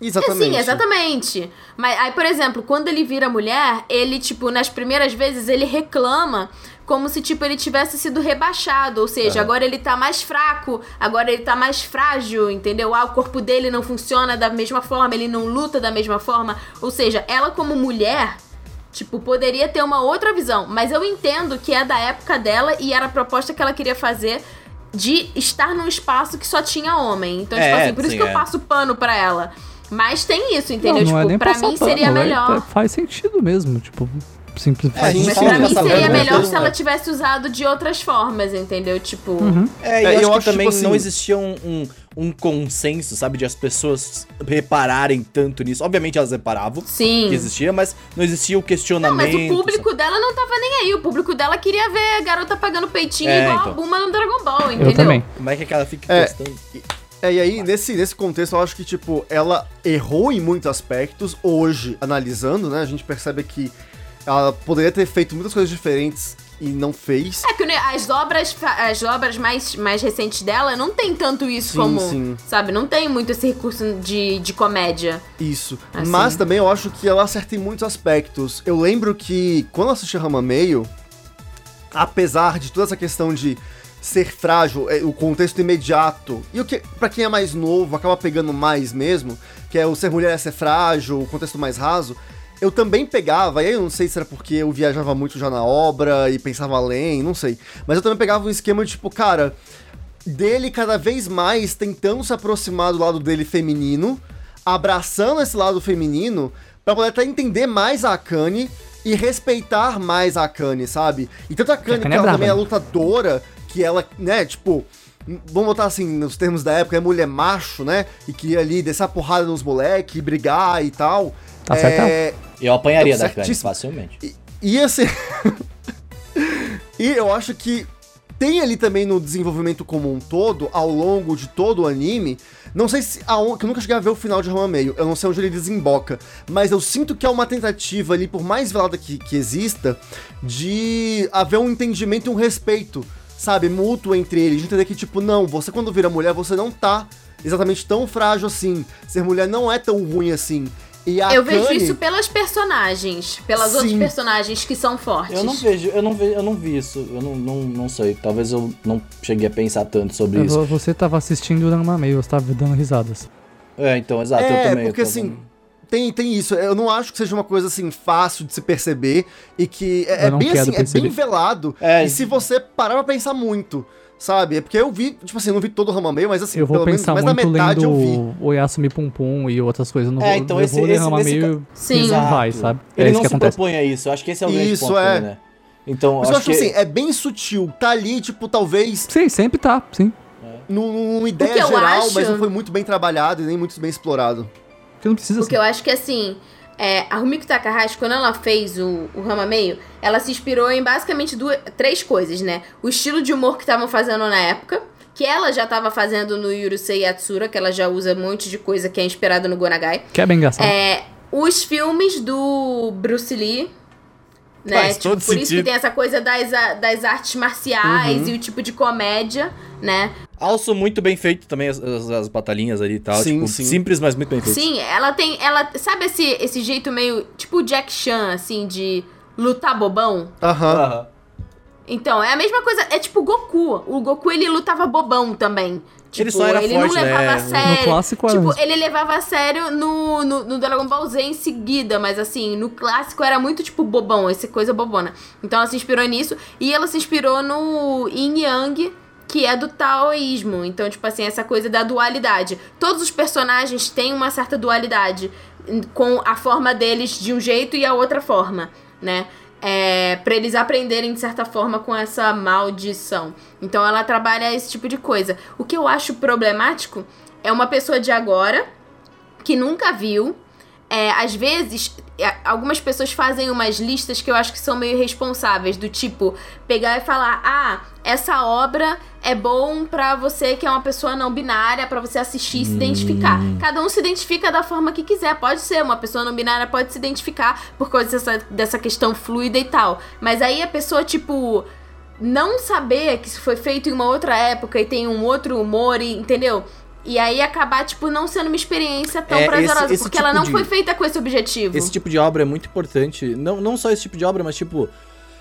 Exatamente. Sim, exatamente. Mas aí, por exemplo, quando ele vira mulher, ele, tipo, nas primeiras vezes, ele reclama como se, tipo, ele tivesse sido rebaixado. Ou seja, agora ele tá mais fraco, agora ele tá mais frágil, entendeu? Ah, o corpo dele não funciona da mesma forma, ele não luta da mesma forma. Ou seja, ela como mulher, Tipo, poderia ter uma outra visão, mas eu entendo que é da época dela e era a proposta que ela queria fazer de estar num espaço que só tinha homem. Então, tipo é, tipo assim, por sim, isso que é. eu passo pano pra ela. Mas tem isso, entendeu? Não, não tipo, é pra mim pano, seria melhor. É, faz sentido mesmo, tipo. Simplificar. É, gente pra mim seria merda, melhor né? se ela tivesse usado de outras formas, entendeu? Tipo. Uhum. É, e É, eu, eu acho acho, que também tipo não assim- existia um, um, um consenso, sabe, de as pessoas repararem tanto nisso. Obviamente elas reparavam Sim. que existia, mas não existia o Não, questionamento. mas o público dela não tava nem aí. O público dela queria ver a garota pagando peitinho É, igual então. a Buma no Dragon Ball, entendeu? Eu também. Como é que aquela fica É. postando? É, e aí, nesse, nesse contexto, eu acho que, tipo, ela errou em muitos aspectos. Hoje, analisando, né, a gente percebe que ela poderia ter feito muitas coisas diferentes e não fez. É que né, as obras, as obras mais, mais recentes dela não tem tanto isso Sim, como. sim. Sabe? Não tem muito esse recurso de, de comédia. Isso. Assim. Mas também eu acho que ela acerta em muitos aspectos. Eu lembro que, quando eu assisti Rama Meio, apesar de toda essa questão de ser frágil, é, o contexto imediato, e o que, pra quem é mais novo, acaba pegando mais mesmo, que é o ser mulher é ser frágil, o contexto mais raso, eu também pegava, e aí eu não sei se era porque eu viajava muito já na obra e pensava além, não sei, mas eu também pegava um esquema de tipo, cara, dele cada vez mais tentando se aproximar do lado dele feminino, abraçando esse lado feminino, pra poder até entender mais a Akane e respeitar mais a Akane, sabe? E tanto a Akane, que é ela brava, também é né? lutadora, que ela, né, tipo, vamos botar assim, nos termos da época, é mulher macho, né? E queria ali descer a porrada nos moleques, brigar e tal. Tá certo. é, Eu apanharia Então, da certíssimo. facilmente. e assim. e eu acho que tem ali também no desenvolvimento como um todo, ao longo de todo o anime. Não sei se. aon- que eu nunca cheguei a ver o final de Rama Meio. Eu não sei onde ele desemboca. Mas eu sinto que é uma tentativa ali, por mais velada que, que exista, de haver um entendimento e um respeito, sabe, mútuo entre eles. De entender que, tipo, não, você quando vira mulher, você não tá exatamente tão frágil assim. Ser mulher não é tão ruim assim. E a eu vejo Akane- isso pelas personagens. Pelas Sim. outras personagens que são fortes. Eu não vejo, eu não, ve, eu não vi isso, eu não, não, não sei. Talvez eu não cheguei a pensar tanto sobre Eu- isso. Você tava assistindo o Ranma Meio, você tava dando risadas. É, então, exato, eu É, também. eu porque tava- assim, tem, tem isso. Eu não acho que seja uma coisa assim fácil de se perceber e que é, Eu é não bem quero assim, é perceber. bem velado. É. E se você parar pra pensar muito, sabe? É porque eu vi, tipo assim, eu não vi todo o Rama Meio, mas assim, Eu vou pelo menos pensar mais da muito metade eu vi. lendo o Yasumi Pum Pum e outras coisas. Eu Não É, vou, então eu esse- vou ler esse- Meio Sim. e não vai, sabe? Ele é isso não que se acontece. propõe a isso, eu acho que esse é o grande Isso, ponto é. né? Então, Mas eu eu acho acho que... assim, é bem sutil. Tá ali, tipo, talvez Sim, sempre tá, sim. num- numa ideia eu geral, acho- mas não foi muito bem trabalhado e nem muito bem explorado. Porque não precisa Porque ser. eu acho que assim, é, a Rumiko Takahashi, quando ela fez o, o Rama Meio, ela se inspirou em basicamente duas, três coisas, né? O estilo de humor que estavam fazendo na época, que ela já estava fazendo no Yurusei Yatsura, que ela já usa um monte de coisa que é inspirada no Gonagai. Que é bem engraçado. É, os filmes do Bruce Lee. Né? Faz Tipo, todo por isso que sentido. tem essa coisa das, das artes marciais e o tipo de comédia, né? Alço muito bem feito também as, as, as batalhinhas ali e tal. Sim, tipo, sim. simples, mas muito bem feito. Sim, ela tem. Ela. Sabe esse, esse jeito meio. Tipo o Jack Chan, assim, de lutar bobão? Aham. Aham. Então, é a mesma coisa. É tipo o Goku. O Goku ele lutava bobão também. Tipo, Ele só era ele forte, não levava né? a sério. No clássico era Tipo, isso. ele levava a sério no, no, no Dragon Ball Z em seguida, mas assim, no clássico era muito tipo bobão, essa coisa bobona. Então ela se inspirou nisso e ela se inspirou no Yin Yang, que é do taoísmo. Então, tipo assim, essa coisa da dualidade. Todos os personagens têm uma certa dualidade com a forma deles de um jeito e a outra forma, né? É, para eles aprenderem de certa forma com essa maldição. Então ela trabalha esse tipo de coisa. O que eu acho problemático é uma pessoa de agora que nunca viu. É, às vezes, é, algumas pessoas fazem umas listas que eu acho que são meio responsáveis, do tipo, pegar e falar: ah, essa obra é bom pra você que é uma pessoa não binária, pra você assistir e se identificar. Cada um se identifica da forma que quiser. Pode ser, uma pessoa não binária pode se identificar por causa dessa, dessa questão fluida e tal. Mas aí a pessoa, tipo, não saber que isso foi feito em uma outra época e tem um outro humor, e, entendeu? E aí acabar, tipo, não sendo uma experiência tão É, prazerosa, esse- esse porque ela tipo não de- foi feita com esse objetivo. Esse tipo de obra é muito importante. Não, não só esse tipo de obra, mas tipo.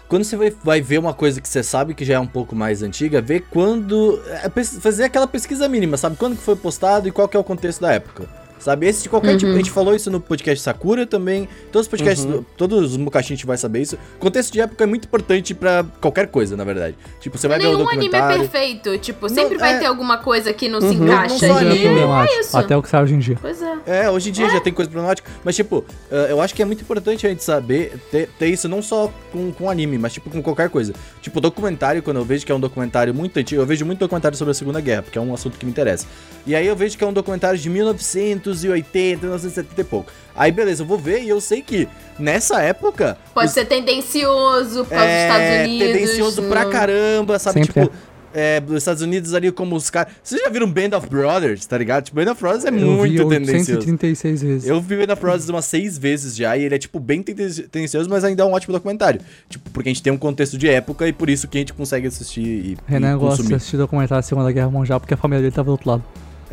Quando você vai, vai ver uma coisa que você sabe que já é um pouco mais antiga, ver quando. é, fazer aquela pesquisa mínima, sabe? Quando que foi postado e qual que é o contexto da época. Sabe? Esse de qualquer tipo. A gente falou isso no podcast Sakura também. Todos os podcasts, do- todos os Mukashin a gente vai saber isso. Contexto de época é muito importante pra qualquer coisa, na verdade. Tipo, você vai ver um Nenhum anime é documentário. perfeito. Tipo, sempre Não, vai é- ter alguma coisa que não se não encaixa. anime, é e é isso. Até o que sai hoje em dia. Pois é. É, hoje em dia já tem coisa problemática, mas tipo, eh, eu acho que é muito importante a gente saber ter, ter isso não só com, com anime, mas tipo com qualquer coisa. Tipo, documentário, quando eu vejo que é um documentário muito antigo, eu vejo muito documentário sobre a Segunda Guerra, porque é um assunto que me interessa. E aí eu vejo que é um documentário de 1980, 1970 e pouco. Aí beleza, eu vou ver e eu sei que nessa época. Pode os- ser tendencioso por causa dos Estados Unidos. É, tendencioso pra no- caramba, sabe? Sempre tipo, é, dos Estados Unidos ali como os caras. Vocês já viram Band of Brothers, tá ligado? Tipo, Band of Brothers é Eu vi muito tendencioso. 136 vezes. Eu vi Band of Brothers umas seis vezes já, e ele é, tipo, bem tenden- tendencioso, mas ainda é um ótimo documentário. Tipo, porque a gente tem um contexto de época e por isso que a gente consegue assistir e, Renan e gosta de assistir documentário da Segunda Guerra Mundial porque a família dele tava do outro lado.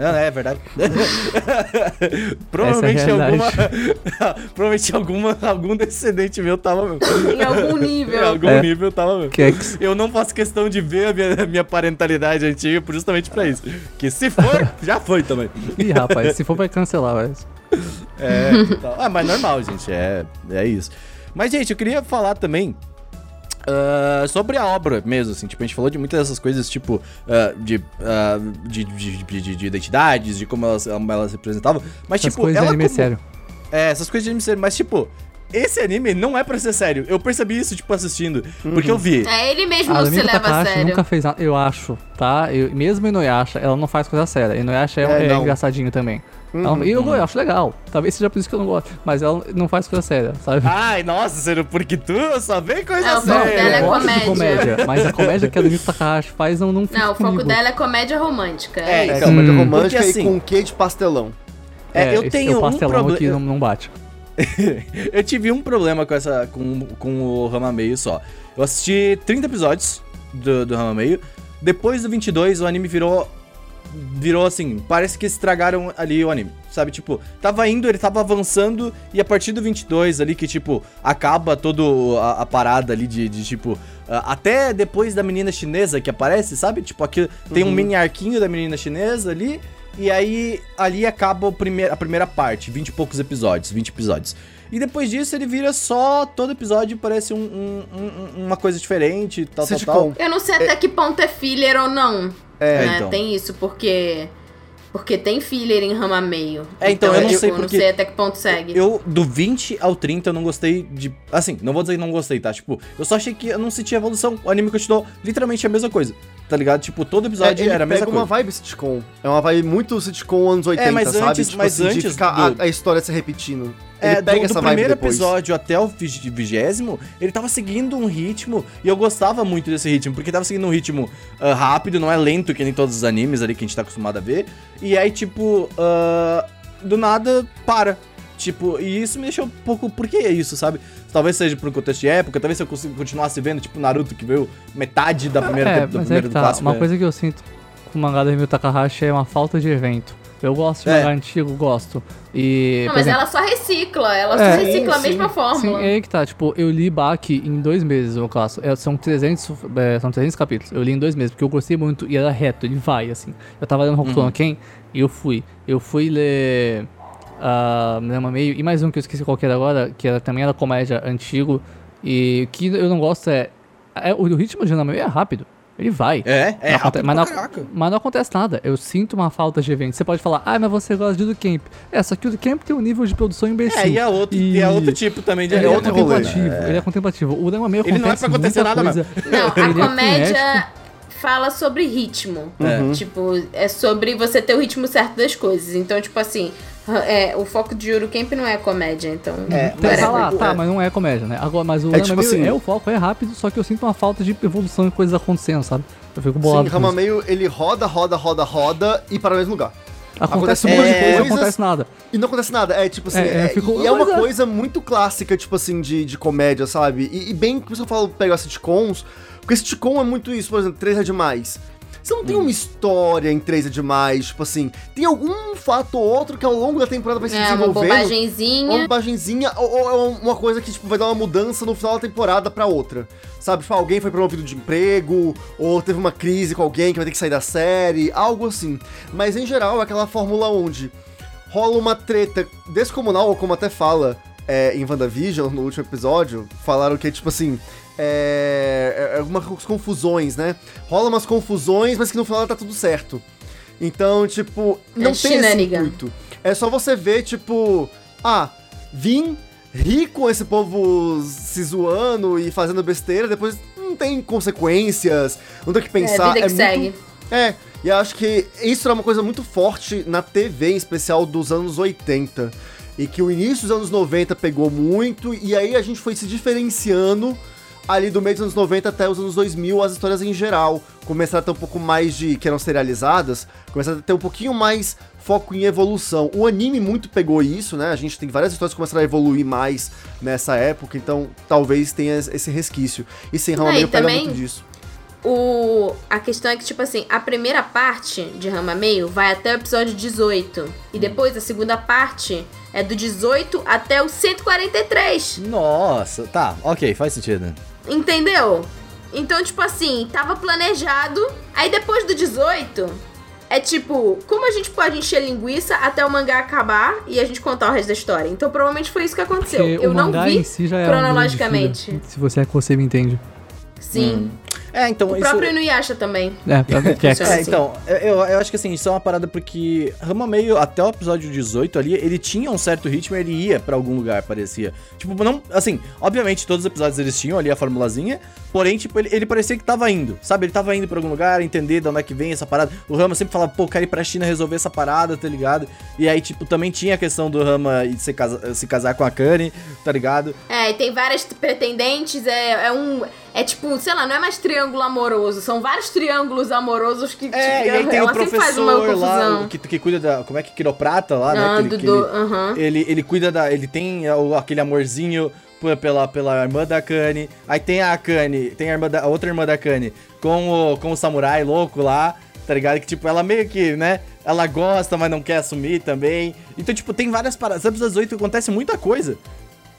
É, é verdade. Provavelmente é alguma. Provavelmente alguma, algum descendente meu tava. Em algum nível. Em algum É. nível tava mesmo. Que é que- Eu não faço questão de ver a minha, minha parentalidade antiga justamente pra isso. Que se for, já foi também. Ih, rapaz, se for vai cancelar, velho. É, tal. ah, mas normal, gente, é, é isso. Mas, gente, eu queria falar também ah, sobre a obra mesmo, assim, tipo, a gente falou de muitas dessas coisas, tipo, ah, de, ah, de, de, de- de- de identidades, de como elas, elas se representavam, mas, Essas tipo, coisas de ela anime é como- sério. É, essas coisas de anime sério, mas, tipo, esse anime não é pra ser sério. Eu percebi isso, tipo, assistindo, porque eu vi. É, ele mesmo A não se leva a sério. nunca fez nada, eu acho, tá? Eu, mesmo Inuyasha, ela não faz coisa séria. Inuyasha é, É, é não. engraçadinho também. Uhum. E eu, eu acho legal. Talvez seja por isso que eu não gosto. Mas ela não faz coisa séria, sabe? Ai, nossa, sério, porque tu só vê coisa É, o foco séria. dela é eu gosto de comédia. comédia. Mas a comédia que a Rumiko Takahashi faz não, não fica Não, o foco comigo. dela é comédia romântica. É, É, isso. É, Então, comédia hum. romântica Porque, e assim, com um quê de pastelão. É, eu esse- tenho o um pastelão aqui problema. não, não bate. eu tive um problema com essa com, com o Rama Meio só. Eu assisti 30 episódios do, do Rama Meio. Depois do 22, o anime virou virou assim, parece que estragaram ali o anime. Sabe, tipo, tava indo, ele tava avançando e a partir do 22 ali que tipo acaba todo a, a parada ali de, de, tipo até depois da menina chinesa que aparece, sabe? Tipo, aqui tem um mini arquinho da menina chinesa ali e aí ali acaba o primeir, a primeira parte, 20 e poucos episódios, 20 episódios. E depois disso ele vira só, todo episódio parece um- um- um- uma coisa diferente, tal, tal, Sitcom. tal. Eu não sei até que ponto é filler ou não. É, né? então. Tem isso, porque. Porque tem filler em rama meio. É, então, eu não tipo, sei não porque- sei até que ponto segue. Eu, do 20 ao 30, eu não gostei de. Assim, não vou dizer que não gostei, tá? Tipo, eu só achei que eu não senti evolução. O anime continuou literalmente a mesma coisa, tá ligado? Tipo, todo episódio É, era a mesma pega uma coisa. vibe sitcom. É uma vibe muito sitcom anos 80, mas sabe? antes- mas de antes do- a, a história se repetindo. É, ele pega do, do essa primeiro depois. episódio até o vig- vigésimo, ele tava seguindo um ritmo, e eu gostava muito desse ritmo, porque tava seguindo um ritmo ah, rápido, não é lento que nem todos os animes ali que a gente tá acostumado a ver. E aí, tipo, ah, do nada, para. Tipo, e isso me deixou um pouco. Por que isso, sabe? Talvez seja por um contexto de época, talvez se eu consiga continuasse vendo, tipo, Naruto, que veio metade da primeira é, do mas é primeiro que do tá. clássico. Uma é. coisa que eu sinto com o mangá do Rumiko Takahashi é uma falta de evento. Eu gosto de É. mangá antigo, gosto. E. Não, mas exemplo, ela só recicla. Ela É, só recicla a sim, mesma Sim, fórmula. é aí que tá. Tipo, eu li Baki em dois meses, no caso. É, são 300, é, são 300 capítulos. Eu li em dois meses, porque eu gostei muito e era reto, ele vai, assim. Eu tava lendo Hokuto Uhum. Ken e eu fui. Eu fui ler... Uh, Drama Meio e mais um que eu esqueci qual que era agora, que era, também era comédia antigo. E o que eu não gosto é... é o, ritmo de Drama Meio é rápido. Ele vai. É, é Não rápido mas, não, caraca. mas não acontece nada. Eu sinto uma falta de evento. Você pode falar, ah, mas você gosta de do Camp. É, só que o do Camp tem um nível de produção imbecil. É, e é outro, e... é outro tipo também de Ele é outro né? contemplativo, ele é contemplativo. O Drama Meio Ele não é pra acontecer nada coisa. Não, a Ele é comédia frenético. fala sobre ritmo. É. Tipo, é sobre você ter o ritmo certo das coisas. Então, tipo assim, é, o foco de Yuru Camp não é comédia, então. É, whatever. tá lá, tá, mas não é comédia, né? Agora, mas o É tipo Meio assim- é o foco, é rápido, só que eu sinto uma falta de evolução e coisas acontecendo, sabe? Eu fico bolado. Sim, com isso. Ramameio, ele roda, roda, roda, roda e para o mesmo lugar. Acontece acontece um monte de é, coisa e não acontece nada. E não acontece nada. É tipo assim, É, é, é, ficou- e é uma mas é. coisa muito clássica, tipo assim, de, de comédia, sabe? E, e bem, por isso que eu falo pegar sitcoms, porque sitcom é muito isso, por exemplo, 3 é demais. Você não tem Hum. uma história em 3 é demais, tipo assim, tem algum fato ou outro que ao longo da temporada vai se É, uma desenvolvendo. Uma bobagenzinha. bobagenzinha ou, ou é uma coisa que tipo, vai dar uma mudança no final da temporada pra outra. Sabe, tipo, alguém foi promovido de emprego, ou teve uma crise com alguém que vai ter que sair da série, algo assim. Mas em geral é aquela fórmula onde rola uma treta descomunal, ou como até fala é, em WandaVision, no último episódio, falaram que, tipo assim, é, é algumas confusões, né? Rola umas confusões, mas que no final tá tudo certo. Então, tipo, não É tem esse intuito. É só você ver, tipo, ah, vim rir com esse povo se zoando e fazendo besteira, depois não tem consequências, não tem o que pensar. vida que muito- segue. É, e acho que isso é uma coisa muito forte na TV, em especial dos anos 80. E que o início dos anos 90 pegou muito, e aí a gente foi se diferenciando ali do meio dos anos 90 até os anos 2000, as histórias em geral. Começaram a ter um pouco mais de. que eram serializadas, começaram a ter um pouquinho mais foco em evolução. O anime muito pegou isso, né? A gente tem várias histórias que começaram a evoluir mais nessa época, então talvez tenha esse resquício. E sem Rama Meio pega também- muito disso. O... A questão é que, tipo assim, a primeira parte de Rama Meio vai até o episódio 18. E depois a segunda parte é do 18 até o 143. Nossa, tá, ok, faz sentido. Entendeu? Então, tipo assim, tava planejado. Aí depois do 18, é tipo, como a gente pode encher linguiça até o mangá acabar e a gente contar o resto da história? Então, provavelmente foi isso que aconteceu. Porque Eu o não mangá vi em si já é um grande cronologicamente. se você é que você me entende. Sim. É, então O isso. próprio Inuyasha também. É, é. É, então, eu, eu acho que assim, isso é uma parada porque Rama Meio, até o episódio 18 ali, ele tinha um certo ritmo e ele ia pra algum lugar, parecia. Tipo, não, assim, obviamente todos os episódios eles tinham ali a formulazinha, porém, tipo, ele, ele parecia que tava indo, sabe? Ele tava indo pra algum lugar, entender de onde é que vem essa parada. O Rama sempre falava, pô, quero ir pra China resolver essa parada, tá ligado? E aí, tipo, também tinha a questão do Rama e se, casa- se casar com a Kanye, tá ligado? É, e tem várias pretendentes, é, é um. É tipo, sei lá, não é mais triângulo amoroso, são vários triângulos amorosos que É, tipo, e aí tem ela o sempre faz uma professor lá, o que, que cuida da. Como é que quiroprata lá, né? Ah, Que ele- do, que ele- aham. Ele, ele cuida da. Ele tem é, aquele amorzinho pela, pela irmã da Kanye. Aí tem a Kanye, tem a, irmã da, a outra irmã da Kanye com o, com o samurai louco lá, tá ligado? Que tipo, ela meio que, né? Ela gosta, mas não quer assumir também. Então, tipo, tem várias paradas. Sabe, das oito acontece muita coisa.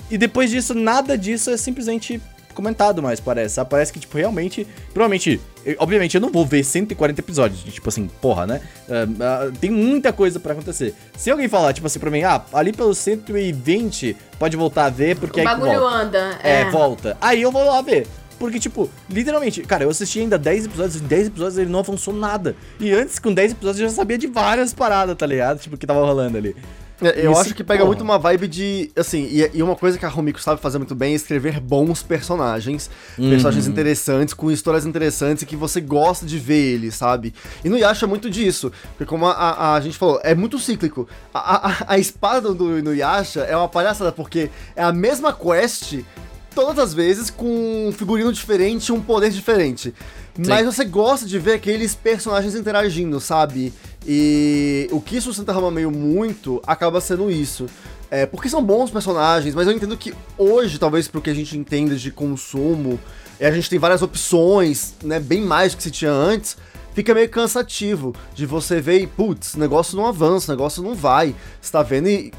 E depois disso, nada disso é simplesmente comentado mais, parece. Sabe? Parece que, tipo, realmente. Provavelmente. eu- obviamente, eu não vou ver 140 episódios. Tipo assim, porra, né? Ah, ah, tem muita coisa pra acontecer. Se alguém falar, tipo assim, pra mim, ah, ali pelos 120 pode voltar a ver, porque O aí que bagulho volta. anda. É, É, volta. Aí eu vou lá ver. Porque, tipo, literalmente, cara, eu assisti ainda 10 episódios, em 10 episódios ele não avançou nada. E antes, com 10 episódios, eu já sabia de várias paradas, tá ligado? Tipo, que tava rolando ali. É, Eu Isso, acho que pega porra. muito uma vibe de. Assim, e, e uma coisa que a Rumiko sabe fazer muito bem é escrever bons personagens. Personagens interessantes, com histórias interessantes e que você gosta de ver eles, sabe? E no Yasha é muito disso. Porque, como a, a- a gente falou, é muito cíclico. A, a, a espada do Inuyasha é uma palhaçada, porque é a mesma quest todas as vezes com um figurino diferente e um poder diferente. Mas você gosta de ver aqueles personagens interagindo, sabe? E o que sustenta Rama meio muito acaba sendo isso. É, porque são bons personagens, mas eu entendo que hoje, talvez pro que a gente entenda de consumo, a gente tem várias opções, né? Bem mais do que se tinha antes. Fica meio cansativo de você ver e, putz, negócio não avança, negócio não vai. Você tá vendo e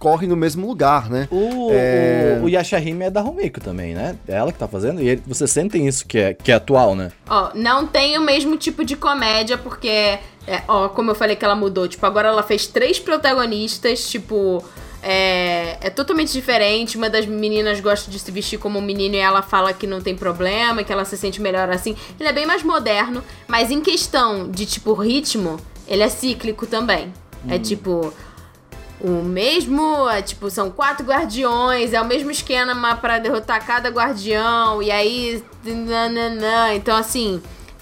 corre no mesmo lugar, né? O, É. o, o Yashahime é da Rumiko também, né? É ela que tá fazendo. E ele- vocês sentem isso que é, que é atual, né? Ó, não tem o mesmo tipo de comédia, porque, é, ó, como eu falei que ela mudou, tipo, agora ela fez três protagonistas, tipo, é, é totalmente diferente. Uma das meninas gosta de se vestir como um menino e ela fala que não tem problema, que ela se sente melhor assim. Ele é bem mais moderno, mas em questão de, tipo, ritmo, ele é cíclico também. É tipo. O mesmo, é, tipo, são quatro guardiões, é o mesmo esquema pra derrotar cada guardião, e aí. nananã. Então, assim,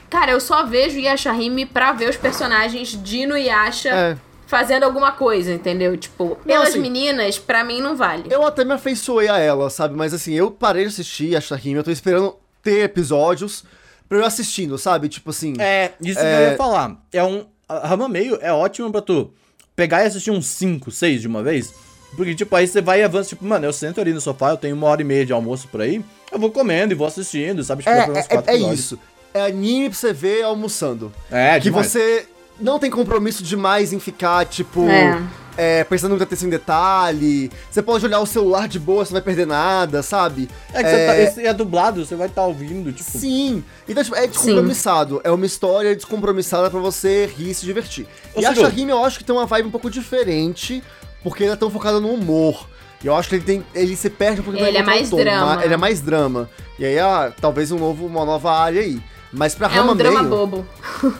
cara, eu só vejo Yashahime pra ver os personagens de Inuyasha É. fazendo alguma coisa, entendeu? Tipo, pelas assim, meninas, pra mim não vale. Eu até me afeiçoei a ela, sabe? Mas assim, eu parei de assistir a Shahime, eu tô esperando ter episódios pra eu assistindo, sabe? Tipo assim. É, isso que É. eu ia falar. É um. A Rama Meio é ótimo pra tu pegar e assistir uns 5, 6 de uma vez. Porque, tipo, aí você vai e avança, tipo, mano, eu sento ali no sofá, eu tenho uma hora e meia de almoço por aí, eu vou comendo e vou assistindo, sabe? Tipo, É, é, é episódios. isso. É anime pra você ver almoçando. É, que demais. você não tem compromisso demais em ficar, tipo, É. é, prestando muita atenção em detalhe. Você pode olhar o celular de boa, você não vai perder nada, sabe? É que você tá, esse é dublado, você vai estar ouvindo, tipo. Sim. Então, tipo, é descompromissado. É uma história descompromissada pra você rir e se divertir. e a Shahime, eu acho que tem uma vibe um pouco diferente, porque ela é tão focada no humor. E eu acho que ele tem. Ele se perde um pouco Ele é mais drama. Ele é mais drama. E aí, ah, talvez um novo, uma nova área aí. Mas pra é Rama um drama meio, bobo.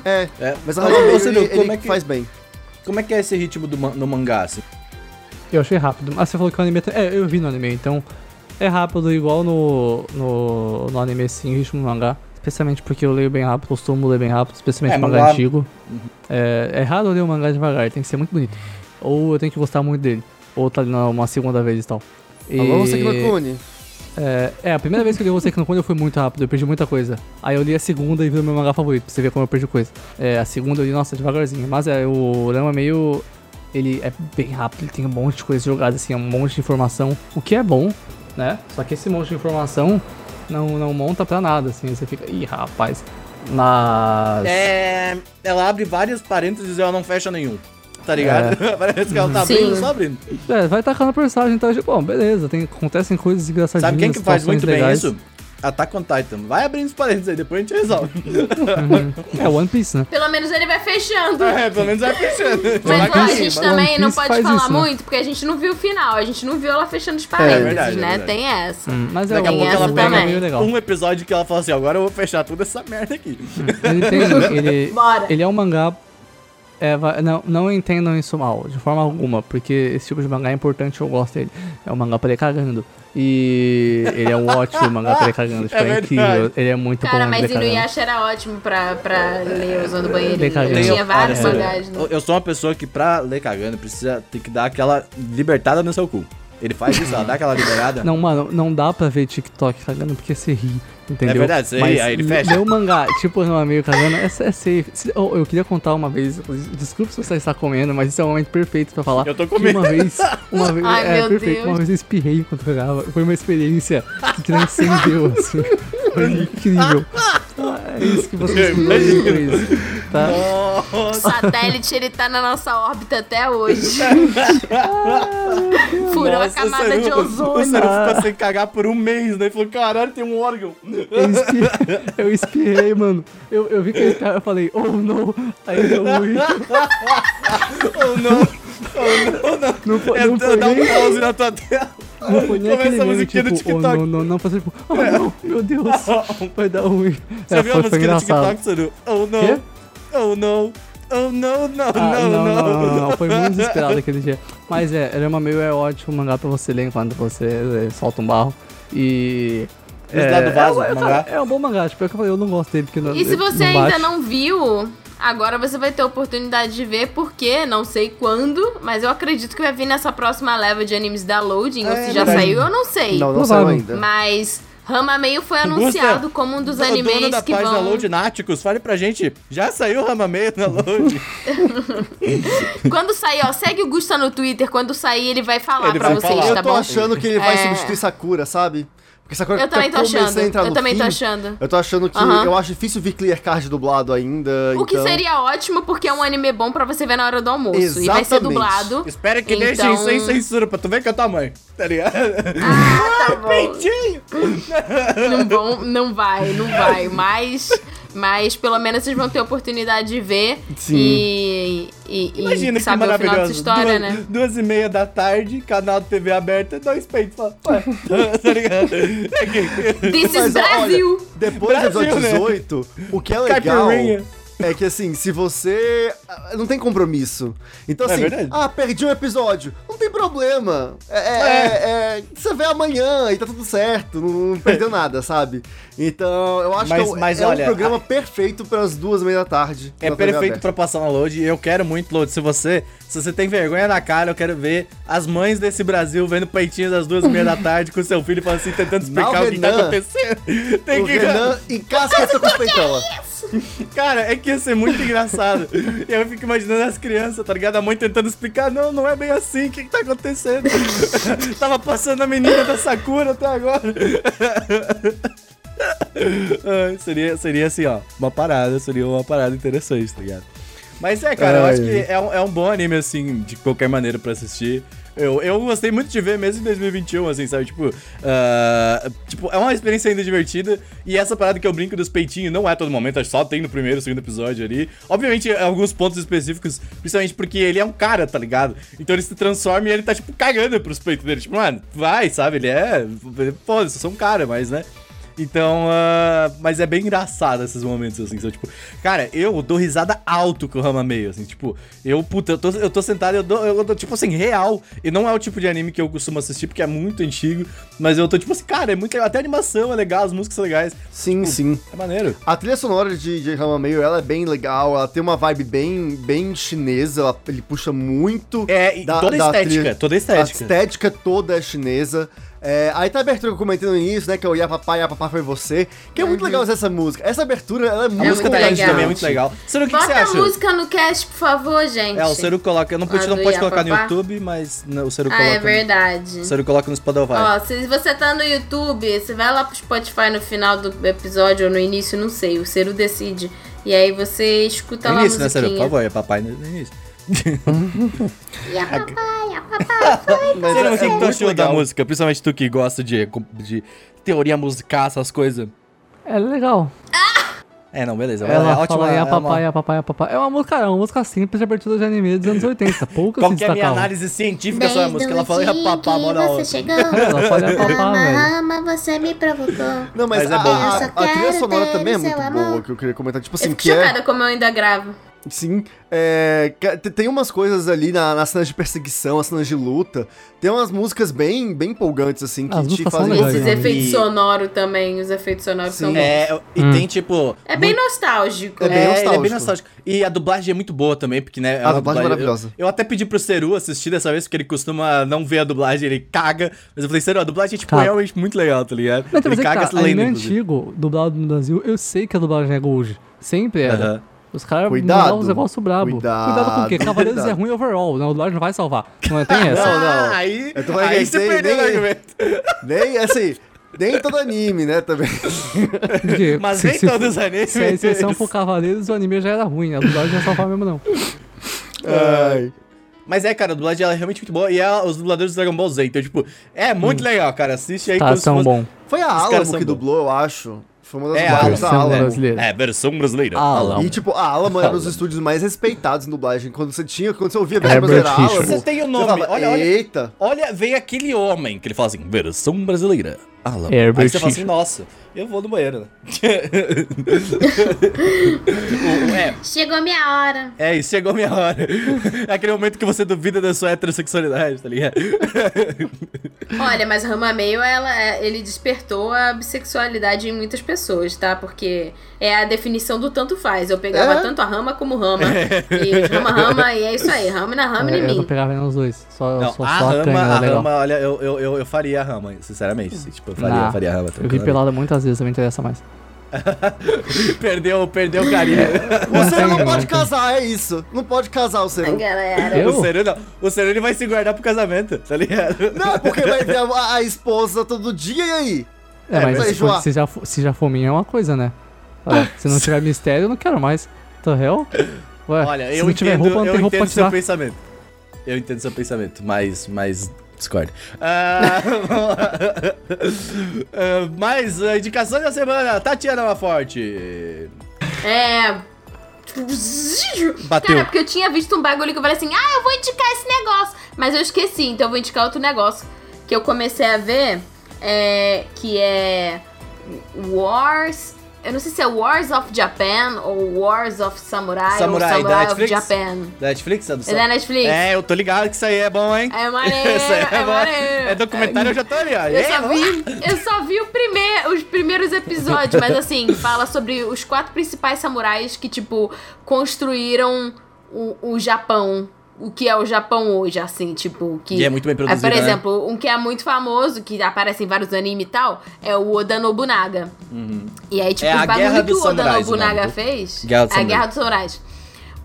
É, é, mas a Rama meio, ele, ele, como é que, faz bem. Como é que é esse ritmo do, no mangá, assim? Eu achei rápido. Ah, você falou que o anime... É, eu vi no anime, então... É rápido, igual no, no, no anime, sim, o ritmo do mangá. Especialmente porque eu leio bem rápido, costumo ler bem rápido, especialmente é, mangá, mangá antigo. Uhum. É, é raro eu ler um mangá devagar, tem que ser muito bonito. Ou eu tenho que gostar muito dele. Ou tá ali uma segunda vez e tal. E... Alô, você que é, é, a primeira vez que eu li no Cone eu fui muito rápido, eu perdi muita coisa. Aí eu li a segunda e vi o meu mangá favorito, pra você ver como eu perdi coisa. É, a segunda eu li, nossa, devagarzinho. Mas é, o Rama meio. Ele é bem rápido, ele tem um monte de coisas jogadas, assim, um monte de informação. O que é bom, né? Só que esse monte de informação não, não monta pra nada, assim. Você fica, ih, rapaz. Mas. É. Ela abre vários parênteses e ela não fecha nenhum tá ligado? É. Parece que ela tá abrindo, só abrindo. É, vai tacando personagem, então, tipo, bom, beleza, tem, acontecem coisas engraçadinhas. Sabe quem que faz muito legais. bem isso? Attack on Titan. Vai abrindo os parênteses aí, depois a gente resolve. Uhum. É One Piece, né? Pelo menos ele vai fechando. É, pelo menos vai fechando. Mas ó, a gente também não pode falar isso, né? muito, porque a gente não viu o final. A gente não viu ela fechando os parênteses, é, verdade, né? É tem essa. Hum, mas é Daqui a pouco ela pega um episódio que ela fala assim, agora eu vou fechar toda essa merda aqui. Hum, ele tem... Ele, Bora. ele é um mangá é, não, não entendam isso mal, de forma alguma, porque esse tipo de mangá é importante, eu gosto dele. É um mangá pra ir cagando. E ele é um ótimo mangá pra ir cagando. Tipo, é, é incrível. Ele é muito Cara, bom. Cara, mas Inuyasha era ótimo pra, pra ler usando banheiro. Eu tinha vários mangás. Né? Eu sou uma pessoa que pra ler cagando precisa ter que dar aquela libertada no seu cu. Ele faz isso, ela dá aquela liberada. Não, mano, não dá pra ver TikTok cagando porque você ri. Entendeu? É verdade, você ri, aí ele fecha. Meu mangá, tipo, no amigo cagando, é, é safe. Eu, eu queria contar uma vez, desculpa se você está comendo, mas isso é o momento perfeito pra falar. Eu tô comendo. Uma vez, uma vez, Ai, é perfeito. Deus. Uma vez eu espirrei enquanto cagava. Foi uma experiência que transcendeu, assim. Foi incrível. É isso que vocês isso, tá? O satélite, ele tá na nossa órbita até hoje. Furou nossa, a camada de ozônio. O Saru ficou sem cagar por um mês, né? Ele falou, caralho, tem um órgão. Eu espirrei, eu espirrei mano. Eu, eu vi que ele eu falei, oh não. Aí eu fui. oh não. Oh não, não. Não foi, não foi Dá um pause na tua tela. Não foi nem aquele meme, tipo, oh, não, não, não, fazer tipo, oh não, meu Deus, vai dar ruim. Você é, viu foi, a música do TikTok, Saru? Oh não, Quê? oh não. Oh, não, não, ah, não, não, não, não, Foi muito desesperado aquele dia. Mas é, uma meio é ótimo mangá pra você ler enquanto você é, solta um barro. E. É, do vaso, é, mangá. é um bom mangá, tipo, é que eu falei, eu não gosto dele. Porque e se você ainda não viu, Agora você vai ter a oportunidade de ver, porque não sei quando, mas eu acredito que vai vir nessa próxima leva de animes da Loading. É, ou se já verdade. saiu, eu não sei. Não, não saiu ainda. Mas Rama Meio foi anunciado como um dos animes dono da que página vão... Load Náticos, fale pra gente, já saiu Rama Meio na Load? quando sair, ó, segue o Gusta no Twitter, quando sair ele vai falar ele pra vai vocês, falar. tá bom? Eu tô achando que ele vai é... substituir Sakura, sabe? Porque essa coisa eu também tô achando. Eu também fim, tô achando. Eu tô achando que uhum. eu acho difícil vir clear card dublado ainda. O então... que seria ótimo, porque é um anime bom pra você ver na hora do almoço. Exatamente. E vai ser dublado. Espera que então... deixem sem censura pra tu ver que é tua mãe. Tá ligado? Ah, tá bom. não, bom, não vai, não vai. Mas mas pelo menos vocês vão ter a oportunidade de ver Sim. e, e, Imagina e saber o final dessa história, duas, né? Duas e meia da tarde, canal de TV aberta, dois peitos. Ué, tá ligado? This is Brasil! Olha, depois Brasil, do episódio 18, né? o que é legal é que assim, se você. Ah, não tem compromisso. Então, é assim, é ah, perdi um episódio. Não tem problema. É, é, é. é, você vê amanhã e tá tudo certo. Não, não perdeu nada, sabe? Então, eu acho mas, que mas, é olha, um programa a... perfeito para as duas e meia da tarde. É perfeito para passar na load. Eu quero muito load. Se você, se você tem vergonha na cara, eu quero ver as mães desse Brasil vendo peitinhos às duas e meia da tarde com seu filho falando assim, tentando explicar não, o que Renan, tá acontecendo. Tem o que. Renan encasca com peitola. Cara, é que ia ser muito engraçado. E eu fico imaginando as crianças, tá ligado? A mãe tentando explicar, não, não é bem assim, o que, que tá acontecendo? Tava passando a menina da Sakura até agora. Seria, seria assim, ó, uma parada, seria uma parada interessante, tá ligado? Mas é, cara, eu acho que é um, é um bom anime, assim, de qualquer maneira pra assistir. Eu, eu gostei muito de ver mesmo em 2021, assim, sabe? Tipo, uh, tipo, é uma experiência ainda divertida. E essa parada que eu brinco dos peitinhos não é todo momento, acho que só tem no primeiro, segundo episódio ali. Obviamente, alguns pontos específicos, principalmente porque ele é um cara, tá ligado? Então ele se transforma e ele tá, tipo, cagando pros peitos dele. Tipo, mano, vai, sabe? Ele é. Pô, eu sou um cara, mas, né? Então, uh, mas é bem engraçado esses momentos, assim, são, tipo, cara, eu dou risada alto com o Rama meio, assim, tipo, eu, puta, eu tô, eu tô sentado e eu dou, eu dou, tipo assim, real, e não é o tipo de anime que eu costumo assistir, porque é muito antigo, mas eu tô, tipo assim, cara, é muito legal, até a animação é legal, as músicas são legais. Sim, tipo, sim. É maneiro. A trilha sonora de, de Rama meio, ela é bem legal, ela tem uma vibe bem, bem chinesa, ela, ele puxa muito... É, da, toda a estética, trilha, toda a estética. A estética toda é chinesa, é, aí tá a abertura que eu comentei no início, né? Que é o Ya Papai, Ya Papai Foi Você. Que é muito uhum. legal essa música. Essa abertura, ela é muito A música da gente também é muito legal. Ciro, o que, que você acha? Bota a música no cast, por favor, gente. É, o Ciro coloca... Eu não, pode, não pode colocar no YouTube, mas não, o Ciro ah, coloca... é verdade. No, o Ciro coloca no Spotify. Ó, se você tá no YouTube, você vai lá pro Spotify no final do episódio ou no início, não sei. O Ciro decide. E aí você escuta no lá início, a musiquinha. né, Ciro? Por favor, é papai no início. e a papai, a papai foi Mas é, o que, é tu achou da música? Principalmente tu que gosta de, de teoria musical, essas coisas. É legal. É, não, beleza. Ela é ótima, fala, é a papai, uma... a papai, a papai. É uma música, é uma música simples de abertura de anime dos anos 80. Poucas Qual que é a minha análise científica sobre a música? Ela fala, a papá, mora você chegou. Ela fala, a papá, velho. você me provocou. Não, mas, mas é a, a, a, trilha sonora também é muito boa, que eu queria comentar. Tipo assim, eu que é... chocada como eu ainda gravo. Sim, é, tem umas coisas ali na, nas cenas de perseguição, as cenas de luta. Tem umas músicas bem, bem empolgantes, assim, que As te fazem. Legais, Esses efeitos e... sonoros também, os efeitos sonoros Sim. são bons. É, e hum. tem tipo. É bem nostálgico. É, bem nostálgico. é bem nostálgico. E a dublagem é muito boa também, porque, né? A, a dublagem é maravilhosa. Eu, eu, até pedi pro Seru assistir dessa vez, porque ele costuma não ver a dublagem, ele caga. Mas eu falei, Seru, a dublagem é, tipo, tá. realmente muito legal, tá ligado? Não, ele caga tá, lendo. antigo, dublado no Brasil, eu sei que a dublagem é Gold. Sempre era. Uh -huh. Os caras mandavam os negócios brabo. Cuidado, cuidado com o quê? Cavaleiros é ruim overall. Não, o dublagem não vai salvar. Não tem essa. não, não. Aí, aí você perdeu o argumento. Nem, assim, nem todo anime, né, também. Porque, Mas nem se, todos os animes. Se a exceção for Cavaleiros, o anime já era ruim. A dublagem não ia salvar mesmo, não. Ai. Mas é, cara, a dublagem ela é realmente muito boa. E é os dubladores do Dragon Ball Z. Então, tipo, é muito hum. legal, cara. Assiste aí. Tá, são fosse... bom. Foi a Alamo que dublou, eu acho. Foi uma das é, a versão brasileira. É, versão brasileira. E, tipo, a Alamo era um dos estúdios mais respeitados em dublagem. Quando você tinha, quando você ouvia versão brasileira, Alamo... Você tem o nome. Falava, olha, olha, Eita. Olha, veio aquele homem que ele fala assim, versão brasileira. Alamo. Herbert Aí você fala assim, nossa, eu vou no banheiro, né? é. Chegou minha hora. É isso, chegou minha hora. É aquele momento que você duvida da sua heterossexualidade, tá ligado? Olha, mas Rama Meio, ela, é, ele despertou a bissexualidade em muitas pessoas, tá? Porque é a definição do tanto faz. Eu pegava é? tanto a Rama como Rama. E Rama, Rama, e é isso aí. Rama na Rama é, em mim. Eu pegava nos dois. Só, Não, só, a só Rama, a, canha, a legal. Rama, olha, eu, eu, eu, eu faria a Rama, sinceramente. Tipo, eu faria, nah, faria a Rama. Eu vi pelada muitas vezes, não me interessa mais. perdeu, perdeu o carinho. O Seru não pode casar, é isso. Não pode casar o Seru. O Seru não. O Seru ele vai se guardar pro casamento, tá ligado? Não, porque vai ver a, a esposa todo dia e aí? É, mas se, for, se, já, se já for minha é uma coisa, né? Olha, se não tiver mistério, eu não quero mais. The hell? Ué, Olha, se eu não tiver entendo, roupa, não tem roupa pra tirar. seu pensamento. Eu entendo seu pensamento, mas, mas Discord. Uh, uh, mais uh, indicações da semana, Tatiana Forte. É. Bateu. Cara, porque eu tinha visto um bagulho que eu falei assim: ah, eu vou indicar esse negócio. Mas eu esqueci, então eu vou indicar outro negócio. Que eu comecei a ver, é, que é Wars eu não sei se é Wars of Japan ou Wars of Samurai, Samurai, ou Samurai da of Japan. Da Netflix? É, do é da Netflix. É, eu tô ligado que isso aí é bom, hein? É maneiro, é, é maneiro. É documentário, eu já tô ali, ó. Eu, só vi, eu só vi o primeir, os primeiros episódios, mas assim, fala sobre os quatro principais samurais que, tipo, construíram o, o Japão o que é o Japão hoje, assim, tipo, que... E é muito bem produzido, é, Por exemplo, né? um que é muito famoso, que aparece em vários animes e tal, é o Oda Nobunaga. Uhum. E aí, tipo, é os bagulho que o Oda Nobunaga fez... Guerra é a Guerra dos Samurais.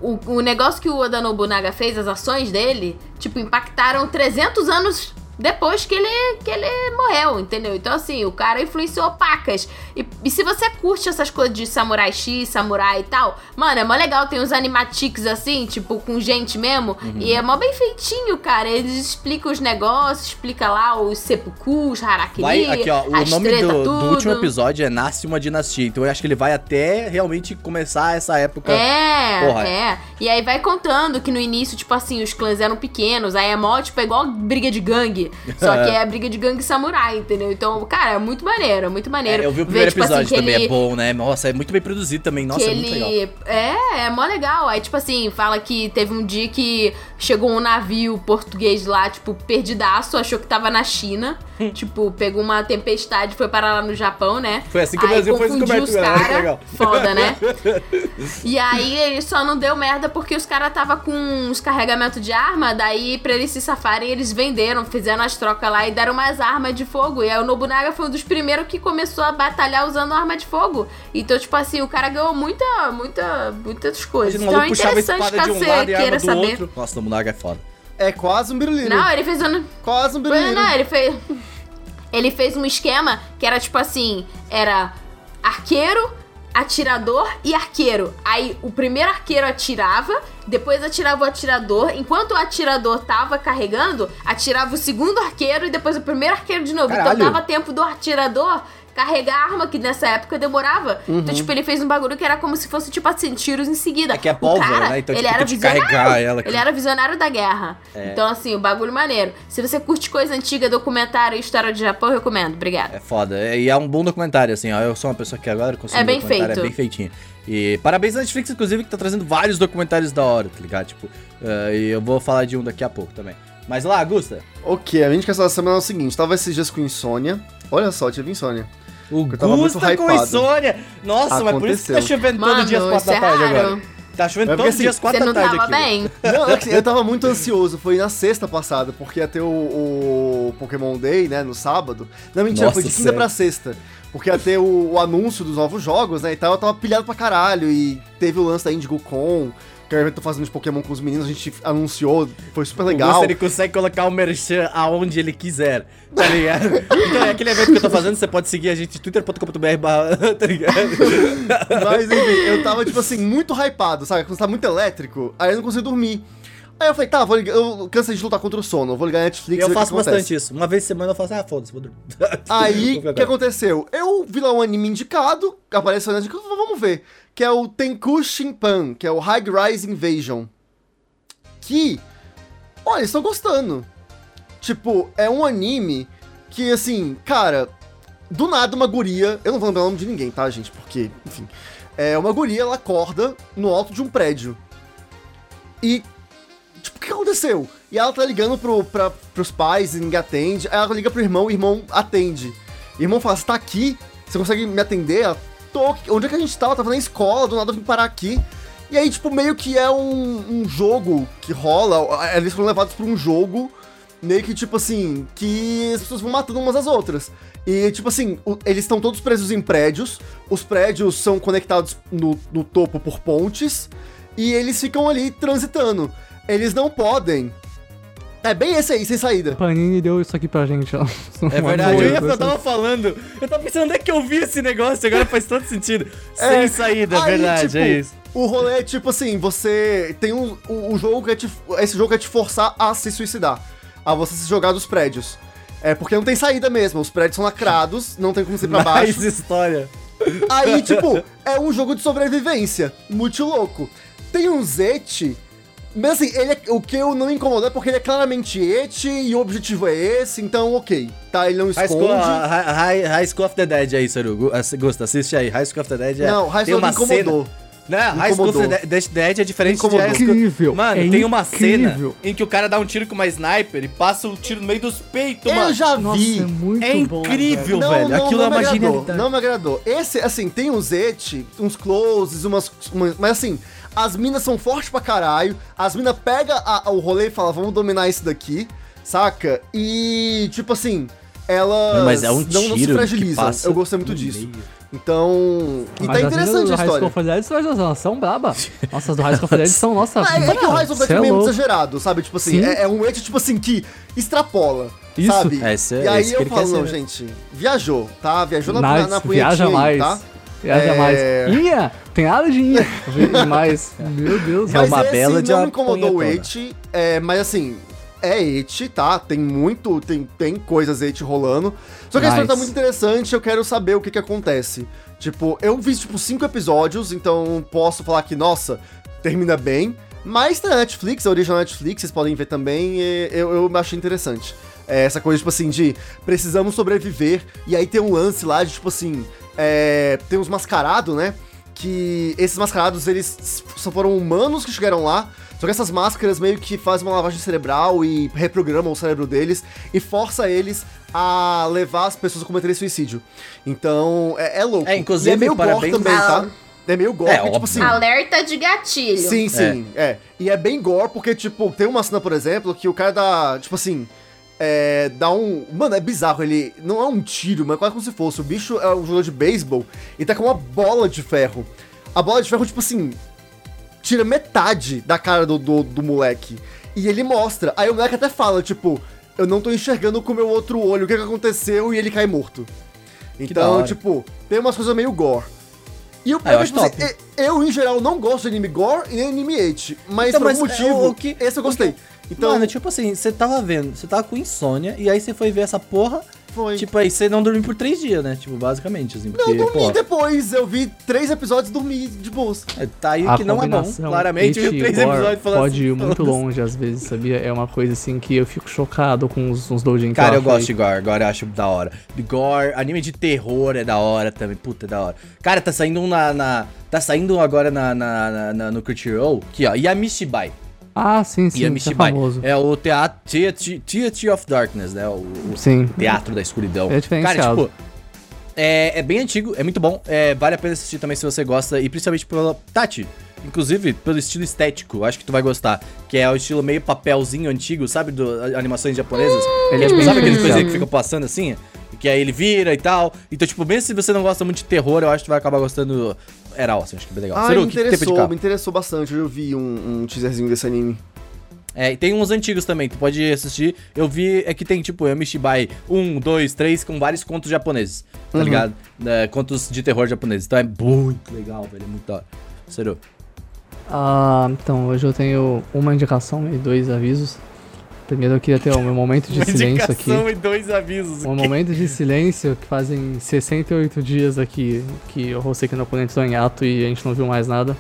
O, o negócio que o Oda Nobunaga fez, as ações dele, tipo, impactaram 300 anos depois que ele, que ele morreu, entendeu? Então, assim, o cara influenciou pacas. E, e se você curte essas coisas de samurai X, samurai e tal, mano, é mó legal. Tem uns animatics assim, tipo, com gente mesmo. Uhum. E é mó bem feitinho, cara. Eles explicam os negócios, explica lá os seppukus, harakiri, vai, aqui, ó, O nome do, do, último episódio é Nasce uma Dinastia. Então eu acho que ele vai até realmente começar essa época. É, Porra. é. E aí vai contando que no início, tipo assim, os clãs eram pequenos. Aí é mó, tipo, é igual briga de gangue. Só que é a briga de gangue samurai, entendeu? Então, cara, é muito maneiro, é muito maneiro. É, eu vi o primeiro Ver, tipo, episódio assim, também, ele... é bom, né? Nossa, é muito bem produzido também. Nossa, que é muito ele... legal. É, é mó legal. Aí, tipo assim, fala que teve um dia que chegou um navio português lá, tipo, perdidaço, achou que tava na China. Hum. tipo, pegou uma tempestade, foi parar lá no Japão, né? Foi assim que o Brasil foi descoberto. Os cara, foda, né? e aí ele só não deu merda porque os caras tava com uns carregamentos de arma, daí pra eles se safarem, eles venderam, fizeram as trocas lá e deram mais armas de fogo. E aí o Nobunaga foi um dos primeiros que começou a batalhar usando arma de fogo. Então, tipo assim, o cara ganhou muita, muita, muitas coisas. Então é interessante que você um queira saber. Outro. Nossa, é foda. É quase um biruliro. Não, ele fez um... Quase um biruliro. Não, ele fez... Ele fez um esquema que era tipo assim, era arqueiro, atirador e arqueiro. Aí o primeiro arqueiro atirava, depois atirava o atirador. Enquanto o atirador tava carregando, atirava o segundo arqueiro e depois o primeiro arqueiro de novo. Caralho. Então dava tempo do atirador carregar a arma, que nessa época demorava. Então, uhum. Então, tipo, ele fez um bagulho que era como se fosse, tipo assim, tiros em seguida. É que é pólvora, cara, né? Então, ele tipo, era visionário. carregar ela. Aqui. Ele era visionário da guerra. É. Então, assim, o bagulho maneiro. Se você curte coisa antiga, documentário e história de Japão, eu recomendo. Obrigada. É foda. É, e é um bom documentário, assim, ó. Eu sou uma pessoa que agora consigo É bem feito. É bem feitinho. E parabéns à Netflix, inclusive, que tá trazendo vários documentários da hora, tá ligado? Tipo, uh, e eu vou falar de um daqui a pouco também. Mas lá, Augusta. Ok, a minha indicação da semana é o seguinte: tava esses dias com insônia. Olha só, tive insônia. O Gusta com insônia. Nossa, Aconteceu. mas por isso que tá chovendo Mano, todo dia às quatro da tarde é agora. Tá chovendo é todos os assim, dias quatro da tarde aqui. Bem. Não, é assim, eu tava muito ansioso. Foi na sexta passada, porque ia ter o, o Pokémon Day, né, no sábado. Não, mentira, Nossa, foi de quinta sério? pra sexta. Porque ia ter o, o, anúncio dos novos jogos, né, e tal. Eu tava pilhado pra caralho. E teve o lance da Indigo Con que eu tô fazendo de Pokémon com os meninos, a gente anunciou, foi super legal. Ele consegue colocar o merchan aonde ele quiser, tá ligado? então é aquele evento que eu tô fazendo, você pode seguir a gente twitter.com.br, tá ligado? Mas enfim, eu tava, tipo assim, muito hypado, sabe? Quando você tá muito elétrico, aí eu não consigo dormir. Aí eu falei, tá, vou ligar, eu cansei de lutar contra o sono, vou ligar a Netflix Eu faço bastante isso. Uma vez por semana eu faço, ah, foda-se, vou dormir. Aí, o que aconteceu? Eu vi lá um anime indicado, apareceu na Netflix, vamos ver que é o Tenku Shinpan, que é o High Rise Invasion. Que, olha, estou gostando. Tipo, é um anime que, assim, cara, do nada uma guria, eu não vou lembrar o nome de ninguém, tá, gente? Porque, enfim, é uma guria, ela acorda no alto de um prédio. E, tipo, o que aconteceu? E ela tá ligando pro, pra, pros pais e ninguém atende. Aí ela liga pro irmão, o irmão atende. O irmão fala, você tá aqui? Você consegue me atender? Ela, tô. Onde é que a gente tava? Tava na escola, do nada eu vim parar aqui. E aí, tipo, meio que é um, um jogo que rola. Eles foram levados pra um jogo. Meio que, tipo assim, que as pessoas vão matando umas às outras. E, tipo assim, o, eles estão todos presos em prédios. Os prédios são conectados no, no topo por pontes. E eles ficam ali transitando. Eles não podem é bem esse aí, sem saída. Panini deu isso aqui pra gente, ó. É verdade, eu, ia, eu tava falando. Eu tava pensando, onde é que eu vi esse negócio? Agora faz todo sentido. É, sem saída, é verdade, tipo, é isso. O rolê é tipo assim, você tem um. O, o jogo que te, Esse jogo quer te forçar a se suicidar. A você se jogar dos prédios. É porque não tem saída mesmo. Os prédios são lacrados, não tem como ser pra baixo. Mais história. Aí, tipo, é um jogo de sobrevivência. Muito louco. Tem um Zete mas assim, ele é, o que eu não me incomodou é porque ele é claramente eti e o objetivo é esse, então ok. Tá, ele não esconde. High School, high, high School of the Dead é isso, Aru. Gusta, assiste aí. High School of the Dead é. Não, High School me incomodou. Cena... Não, High School of the Dead é diferente de High School. Incrível. Mano, é tem uma incrível. cena em que o cara dá um tiro com uma sniper e passa o um tiro no meio dos peitos, eu mano. Eu já vi. Nossa, é muito é incrível, bom, velho. Não, não, Aquilo não é uma genialidade. Não me agradou. Esse, assim, tem uns et, uns closes, umas, umas... Mas assim, as minas são fortes pra caralho. As minas pegam o rolê e falam, vamos dominar isso daqui, saca? E, tipo assim, elas Mas é um não, não se fragilizam. Eu gostei muito disso. Meio. Então. E tá interessante a história. High School elas são braba. Nossa, as do High School são, nossa. É, é que o High School é meio exagerado, sabe? Tipo assim, é, é, um ente, tipo assim, que extrapola. Isso. Sabe? É, esse é- e aí esse que eu falo, não, né? gente, viajou, tá? Viajou na, na, Nice, na punhetinha viaja aí, mais. tá? Viaja É. mais. Inha! Tem nada de Inha. Demais. Meu Deus. É Mas uma esse bela de não incomodou o eti, é, mas assim, é eti, tá? Tem muito, tem, tem coisas eti rolando. Só que a história tá Nice. muito interessante, eu quero saber o que que acontece. Tipo, eu vi, tipo, cinco episódios, então posso falar que, nossa, termina bem. Mas tá na Netflix, é original Netflix, vocês podem ver também, e eu, eu achei interessante. É essa coisa, tipo assim, de precisamos sobreviver, e aí tem um lance lá de, tipo assim, é, tem uns mascarados, né? Que esses mascarados, eles só foram humanos que chegaram lá, só que essas máscaras meio que fazem uma lavagem cerebral e reprogramam o cérebro deles e força eles a levar as pessoas a cometerem suicídio. Então, é, é louco. É, inclusive, e é meio gore parabéns- também, tá? É meio gore, É, porque, tipo assim... Alerta de gatilho. Sim, sim, é. E é bem gore, porque, tipo, tem uma cena, por exemplo, que o cara dá, tipo assim, é, dá um... Mano, é bizarro, ele não é um tiro, mas é quase como se fosse. O bicho é um jogador de beisebol e tá com uma bola de ferro. A bola de ferro, tipo assim, tira metade da cara do, do, do moleque. E ele mostra. Aí o moleque até fala, tipo, eu não tô enxergando com o meu outro olho, o que que aconteceu? E ele cai morto. Então, tipo, tem umas coisas meio gore. E o Ah, eu é tipo assim, eu, em geral, não gosto de anime gore e nem anime hate. Mas Então, por mas algum motivo, é o que- esse eu o gostei. que- Então, Mano, tipo assim, você tava vendo, você tava com insônia, e aí você foi ver essa porra, foi. tipo, aí você não dormiu por três dias, né? Tipo, basicamente, assim, não, porque, dormi porra, depois. Eu vi três episódios e dormi de boas. é, tá aí A que não é bom, claramente, eu hate vi três e episódios falando pode assim, ir muito foda-se. longe às vezes, sabia? É uma coisa assim que eu fico chocado com os, uns doujin Cara, eu acho gosto de gore, gore eu acho da hora. Gore, anime de terror é da hora também, puta, é da hora. Cara, tá saindo um na... na- tá saindo agora na, na, na- na- no Crunchyroll, aqui ó, Yamishibai. Ah, sim, sim, isso é Yamishibai. famoso. É o teatro, Theatre, of Darkness, né? O, o Sim. Teatro da Escuridão. É diferenciado. Cara, tipo, é, é bem antigo, é muito bom. É, vale a pena assistir também se você gosta. E principalmente pela. Tati, inclusive pelo estilo estético, acho que tu vai gostar. Que é o estilo meio papelzinho antigo, sabe? Do animações japonesas. Ele é tipo, sabe aqueles coisinhas que ficam passando assim? Que aí ele vira e tal. Então, tipo, mesmo se você não gosta muito de terror, eu acho que tu vai acabar gostando. Era awesome, acho que é bem legal. Ah, Seru, me que que interessou, indicar? me interessou bastante. Eu vi um, um teaserzinho desse anime. É, e tem uns antigos também, tu pode assistir. Eu vi, é que tem tipo Yamishibai 1, 2, 3, com vários contos japoneses, tá Uhum. ligado? É, contos de terror japoneses. Então é muito legal, velho, é muito da hora. Sério. Ah, então, hoje eu tenho uma indicação e dois avisos. Primeiro eu queria ter o meu momento de silêncio aqui. e dois avisos. Um momento de silêncio que fazem 68 dias aqui que eu rostei aqui no oponente em ato e a gente não viu mais nada.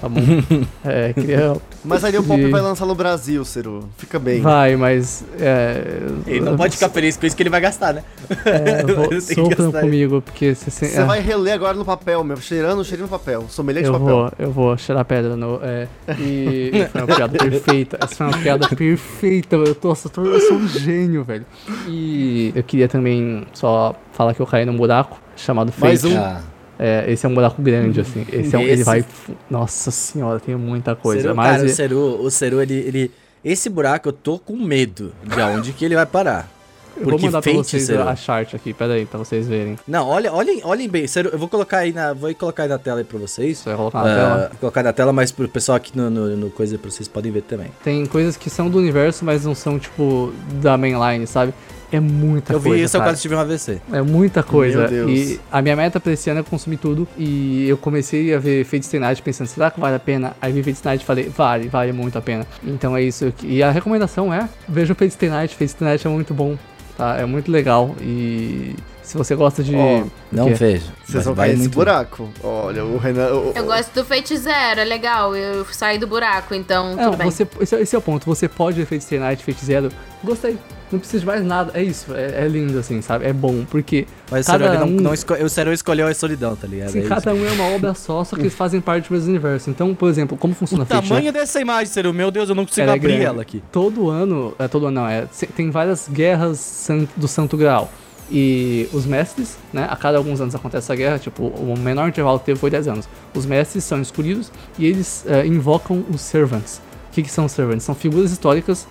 Tá bom? é, queria. Mas ali o Pop de- vai lançar no Brasil, Ciro. Fica bem. Vai, mas. É, Ele não pode ficar feliz com isso que ele vai gastar, né? É, vou- gastar. comigo, porque você Você vai reler agora no papel, meu. Cheirando, cheirando no papel. Sommelier de Eu papel. vou, eu vou cheirar pedra no. É, e foi uma piada perfeita. Essa foi uma piada perfeita. Eu, tô, eu, tô, eu sou um gênio, velho. E eu queria também só falar que eu caí num buraco chamado Mais Fate. um. Ah, É, esse é um buraco grande, assim. Esse é um, ele Esse- vai. Nossa senhora, tem muita coisa. Seru, mas cara, o e- Seru, o Seru, ele, ele... Esse buraco eu tô com medo de aonde que ele vai parar. eu vou mandar pra vocês Seru... a chart aqui, pera aí, pra vocês verem. Não, olha, olhem, olhem bem. Sério, eu vou colocar aí na. Vou colocar aí na tela aí pra vocês. Você vai colocar na Ah, tela. Colocar na tela, mas pro pessoal aqui no, no, no coisa pra vocês podem ver também. Tem coisas que são do universo, mas não são, tipo, da mainline, sabe? É muita eu coisa. vi isso, eu quase tive um AVC. É muita coisa. Meu Deus. E a minha meta pra esse ano é consumir tudo. E eu comecei a ver Fate Stay Night pensando, será que vale a pena? Aí vi Fate Stay Night e falei, vale, vale muito a pena. Então é isso. E a recomendação é, veja o Fate Stay Night. Fate Stay Night é muito bom, tá? É muito legal. E se você gosta de... Ó, o Não vejo. Vocês mas vão vai cair nesse buraco. Olha, o Renan. o- Eu gosto do Fate Zero, é legal. Eu saí do buraco, então Não, tudo bem. você, esse, é- esse é o ponto. Você pode ver Fate Stay Night, Fate Zero. Gostei. Não precisa de mais nada. É isso. É, é lindo, assim, sabe? É bom. Porque Mas o Cada não, um- não esco... o Seru escolheu a solidão, tá ligado? assim, É isso. cada um é uma obra só, só que eles fazem parte do mesmo universo. Então, por exemplo, como funciona O Fate, né? tamanho dessa imagem, Seru, meu Deus, eu não consigo Ela é abrir grande. ela aqui. todo ano, é todo ano não, é, tem várias guerras do Santo Graal. E os mestres, né, a cada alguns anos acontece essa guerra, tipo, o menor intervalo que teve foi 10 anos. Os mestres são escolhidos e eles é, invocam os servants. O que, que são servants? São figuras históricas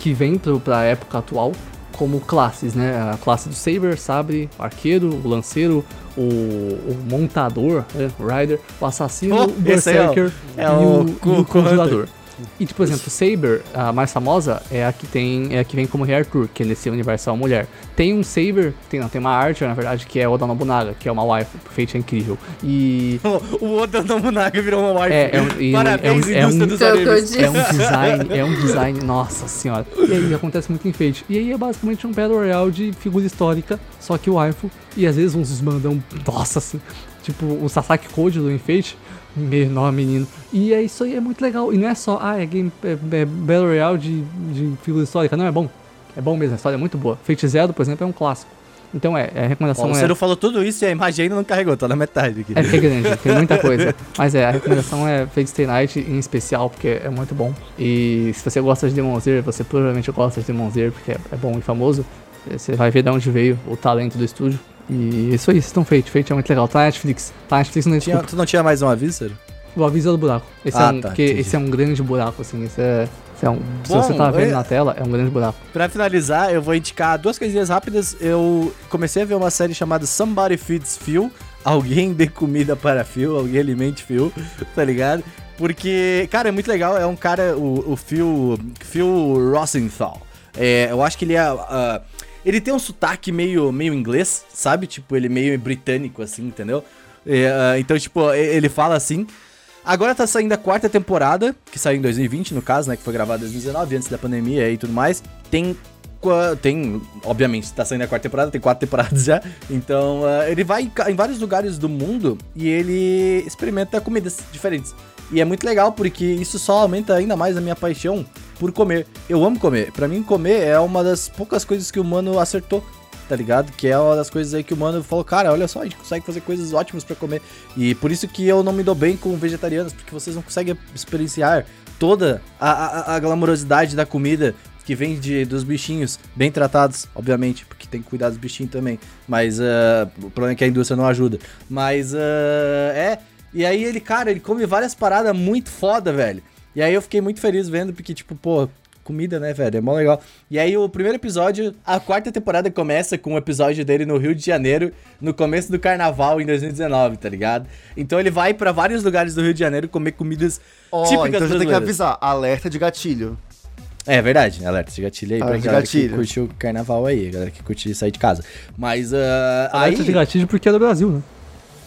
que vêm para a época atual como classes, né? A classe do Saber, Sabre, o Arqueiro, o Lanceiro, o, o Montador, né? o Rider, o Assassino, Oh, o aí é o- Berserker é e o o, o. Conjurador. E, tipo, por exemplo, Saber, a mais famosa, é a que tem. É a que vem como Rei Arthur, que é nesse universal mulher. Tem um Saber, tem, não, tem uma Archer, na verdade, que é Oda Nobunaga, que é uma wife, feita incrível. E. o Oda Nobunaga virou uma wife. É, é um, e Parabéns, é um, é um, indústria dos animes. é um design, é um design, nossa senhora. E aí acontece muito enfeite. E aí é basicamente um Battle Royale de figura histórica, só que o waifu. E às vezes uns mandam, nossa, assim, tipo o Sasaki Code do enfeite. Menor menino. E é isso aí, é muito legal. E não é só, ah, é game é, é Battle Royale de, de figura histórica. Não, é bom. É bom mesmo, a história é muito boa. Fate Zero, por exemplo, é um clássico. Então é, é a recomendação Ó, o é. Ciro falou tudo isso e a imagem ainda não carregou, tá na metade aqui. É é grande, tem muita coisa. Mas é, a recomendação é Fate Stay Night em especial, porque é muito bom. E se você gosta de Demon Slayer, você provavelmente gosta de Demon Slayer, porque é, é bom e famoso. Você vai ver de onde veio o talento do estúdio. E isso aí, vocês estão feitos. Fate é muito legal. Tá na Netflix. Tá na Netflix não Tinha- tu não tinha mais um aviso? O aviso é do buraco. Esse, Ah, é, um, tá, entendi. esse é um grande buraco, assim. Esse é, esse é um, se Bom, você tá vendo é- na tela, é um grande buraco. Pra finalizar, eu vou indicar duas coisinhas rápidas. Eu comecei a ver uma série chamada Somebody Feeds Phil. Alguém dê comida para Phil, alguém alimente Phil, tá ligado? Porque, cara, é muito legal. É um cara, o, o Phil, Phil Rosenthal. É, eu acho que ele é. ah, ele tem um sotaque meio, meio inglês, sabe? Tipo, ele meio britânico, assim, entendeu? É, ah, então, tipo, e- ele fala assim. Agora tá saindo a quarta temporada, que saiu em 2020, no caso, né? Que foi gravada em 2019, antes da pandemia e tudo mais. Tem. Tem, obviamente, tá saindo a quarta temporada, tem quatro temporadas já. Então, ah, ele vai em vários lugares do mundo e ele experimenta comidas diferentes. E é muito legal porque isso só aumenta ainda mais a minha paixão por comer. Eu amo comer. Pra mim, comer é uma das poucas coisas que o humano acertou tá ligado? Que é uma das coisas aí que o mano falou, cara, olha só, a gente consegue fazer coisas ótimas pra comer. E por isso que eu não me dou bem com vegetarianos, porque vocês não conseguem experienciar toda a, a, a glamourosidade da comida que vem de, dos bichinhos, bem tratados, obviamente, porque tem que cuidar dos bichinhos também. Mas ah, o problema é que a indústria não ajuda. Mas ah, é. E aí ele, cara, ele come várias paradas muito foda, velho. E aí eu fiquei muito feliz vendo, porque, tipo, pô, comida, né, velho? É mó legal. E aí o primeiro episódio, a quarta temporada começa com um episódio dele no Rio de Janeiro, no começo do carnaval em 2019, tá ligado? Então ele vai pra vários lugares do Rio de Janeiro comer comidas Ó, típicas então já tem que avisar, alerta de gatilho. É verdade, alerta de gatilho aí pra Alerta de galera que gatilho. curte o carnaval aí, a galera que curte sair de casa. Mas aí... Alerta de gatilho porque é do Brasil, né?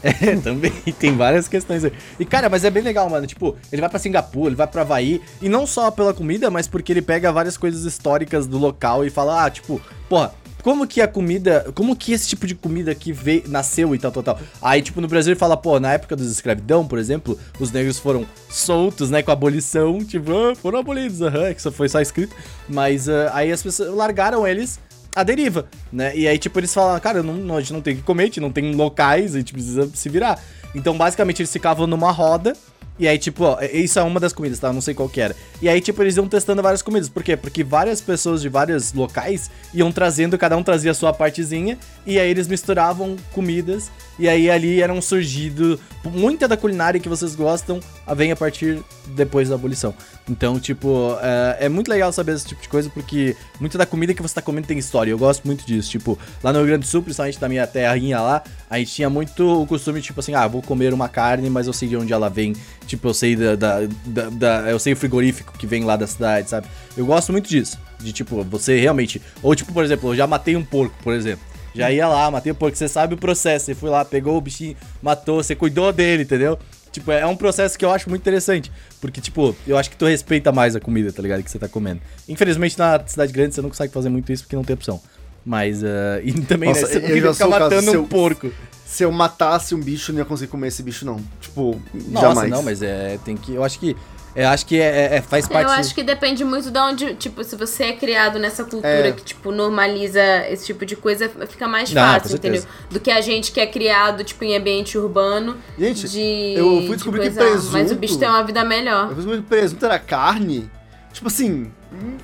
É, também tem várias questões aí. E, cara, mas é bem legal, mano. Tipo, ele vai pra Singapura, ele vai pra Havaí. E não só pela comida, mas porque ele pega várias coisas históricas do local e fala, ah, tipo, porra. Como que a comida, como que esse tipo de comida aqui veio, nasceu e tal, tal, tal. Aí, tipo, no Brasil ele fala, pô, na época dos escravidão, por exemplo, os negros foram soltos, né, com a abolição, tipo, ah, foram abolidos, aham, que só foi só escrito. Mas ah, aí as pessoas largaram eles a deriva, né? E aí, tipo, eles falam, cara, não, não- a gente não tem que comer, a gente não tem locais, a gente precisa se virar. Então, basicamente, eles ficavam numa roda. E aí, tipo, ó, isso é uma das comidas, tá? Não sei qual que era. E aí, tipo, eles iam testando várias comidas. Por quê? Porque várias pessoas de vários locais iam trazendo, cada um trazia a sua partezinha. E aí eles misturavam comidas. E aí ali eram surgido. Muita da culinária que vocês gostam vem a partir depois da abolição. Então, tipo, é, é muito legal saber esse tipo de coisa, porque muita da comida que você tá comendo tem história. Eu gosto muito disso. Tipo, lá no Rio Grande do Sul, principalmente na minha terrinha lá, a gente tinha muito o costume, tipo assim, ah, vou comer uma carne, mas eu sei de onde ela vem. Tipo, eu sei da, da, da- da- Eu sei o frigorífico que vem lá da cidade, sabe? Eu gosto muito disso. De tipo, você realmente. Ou, tipo, por exemplo, eu já matei um porco, por exemplo. Já ia lá, matei o porco, você sabe o processo. Você foi lá, pegou o bichinho, matou, você cuidou dele, entendeu? Tipo, é um processo que eu acho muito interessante. Porque, tipo, eu acho que tu respeita mais a comida, tá ligado? Que você tá comendo. Infelizmente, na cidade grande, você não consegue fazer muito isso porque não tem opção. Mas, ah, e também, Nossa, né? Você não queria ficar matando seu- um porco. Se eu matasse um bicho, eu não ia conseguir comer esse bicho, não. Tipo, Nossa, jamais. não, mas é. Tem que. Eu acho que. Eu acho que é, é- faz parte. Eu acho que depende muito de onde, tipo, se você é criado nessa cultura É. que, tipo, normaliza esse tipo de coisa, fica mais Não, fácil, entendeu? Do que a gente que é criado, tipo, em ambiente urbano. Gente, de, eu fui de descobrir que coisar. presunto- Mas o bicho tem uma vida melhor. Eu fiz muito presunto, era carne. Tipo assim,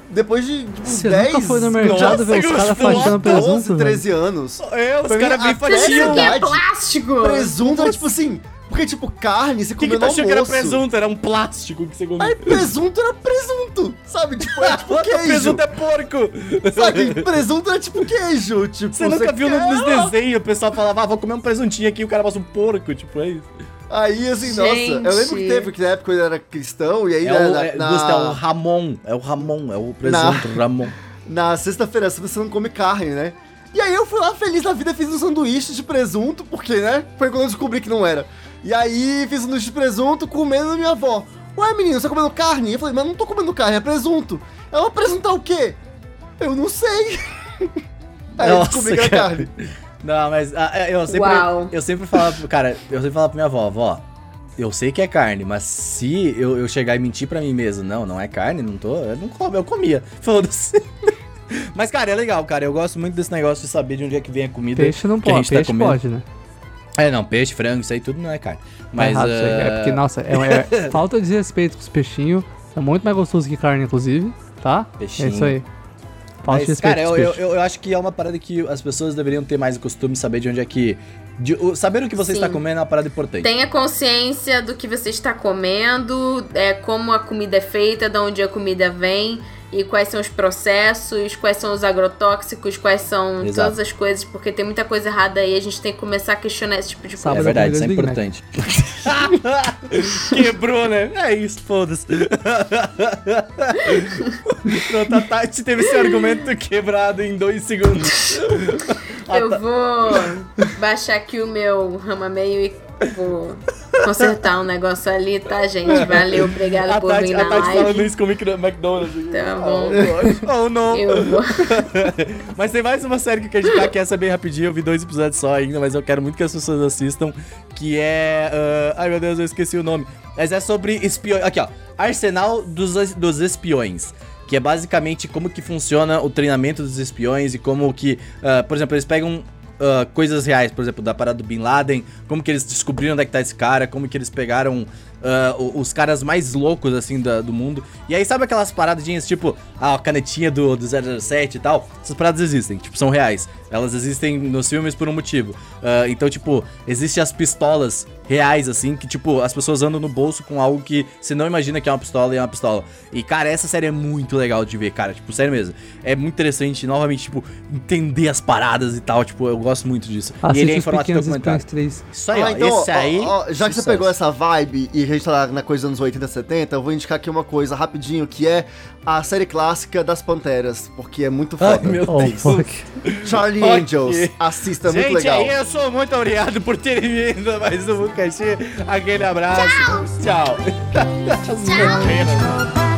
depois de tipo, Você 10, nunca foi no mercado ver os caras fatiando 12, presunto? velho? 13 anos. É, os caras bem Você fatiam. viu que é plástico? Presunto era tipo assim. Porque, tipo, carne, você O que, que no achou que era almoço. presunto? Era um plástico que você comia. Aí presunto era presunto, sabe? Tipo, era tipo queijo. presunto é porco! Sabe? Presunto era tipo queijo, tipo... Você nunca viu no- quer- nos desenhos, o pessoal falava, ah, vou comer um presuntinho aqui, e o cara passa um porco, tipo, é isso. Aí, assim, nossa, eu lembro que teve, que na época ele era cristão, e aí é na, o, na, é, na- Gusta, é o Ramon. É o Ramon, é o presunto Ramon. na sexta-feira você não come carne, né? E aí eu fui lá feliz da vida, fiz um sanduíche de presunto, porque, né? Foi quando eu descobri que não era. E aí fiz um sanduíche de presunto comendo da minha avó. Ué, menino, você tá comendo carne? Eu falei, mas não tô comendo carne, é presunto. Ela apresentar o quê? Eu não sei. aí eu descobri que era cara. carne. Não, mas ah, é, eu sempre, Uau. eu sempre falava, cara, eu sempre falava pra minha avó, avó, eu sei que é carne, mas se eu, eu chegar e mentir pra mim mesmo, não, não é carne, não tô, eu não como, eu comia, foda-se. Mas, cara, é legal, cara, eu gosto muito desse negócio de saber de onde é que vem a comida Peixe não que a pode, gente tá peixe comendo. pode, né? É, não, peixe, frango, isso aí tudo não é carne. Tá Mas, errado isso aí. É ah, porque, nossa, é, é falta de respeito com os peixinhos. É muito mais gostoso que carne, inclusive, tá? Peixinho. É isso aí. Falta Mas, respeito cara, eu, eu, eu acho que é uma parada que as pessoas deveriam ter mais o costume de saber de onde é que. de- o- saber o que você Sim. está comendo é uma parada importante. Tenha consciência do que você está comendo, é, como a comida é feita, de onde a comida vem e quais são os processos, quais são os agrotóxicos, quais são Exato. todas as coisas, porque tem muita coisa errada aí, a gente tem que começar a questionar esse tipo de Sabe É coisa. da verdade, isso é importante. Quebrou, né? É isso, foda-se. Pronto, a Tati teve esse argumento quebrado em dois segundos. Eu vou baixar aqui o meu rama-meio e vou consertar um negócio ali, tá, gente? Valeu, obrigada A por Tati, vir a na Tati falando live. isso com o micro- McDonald's. Tá bom. Oh, oh, não. Eu vou. Mas tem mais uma série que eu quero indicar, que essa é bem rapidinho. Eu vi dois episódios só ainda, mas eu quero muito que as pessoas assistam. Que é. ah, ai meu Deus, eu esqueci o nome. Mas é sobre espiões. Aqui, ó. Arsenal dos, dos Espiões. Que é basicamente como que funciona o treinamento dos espiões e como que. ah, por exemplo, eles pegam. Ah, coisas reais, por exemplo, da parada do Bin Laden, como que eles descobriram onde é que tá esse cara, como que eles pegaram o- os caras mais loucos, assim, da- do mundo. E aí, sabe aquelas paradinhas, tipo, a canetinha do, do 007 e tal? Essas paradas existem, tipo, são reais. Elas existem nos filmes por um motivo. Ah, então, tipo, existem as pistolas reais, assim, que, tipo, as pessoas andam no bolso com algo que você não imagina que é uma pistola e é uma pistola. E, cara, essa série é muito legal de ver, cara, tipo, sério mesmo. É muito interessante, novamente, tipo, entender as paradas e tal, tipo, eu gosto muito disso. e ele é Assiste em formato documentário. Espiões 3. Isso aí, Ah, ó, então, esse ó, aí... ó, já que você pegou essa vibe e a gente tá lá na coisa dos anos 80 70, eu vou indicar aqui uma coisa rapidinho, que é a série clássica das Panteras, porque é muito Ai, foda. meu Oh, Deus. fuck. Charlie Ok. Angels, assista, é muito Gente, legal. aí eu sou muito obrigado por terem vindo a mais um Bucaxi. Aquele abraço. Tchau. Tchau.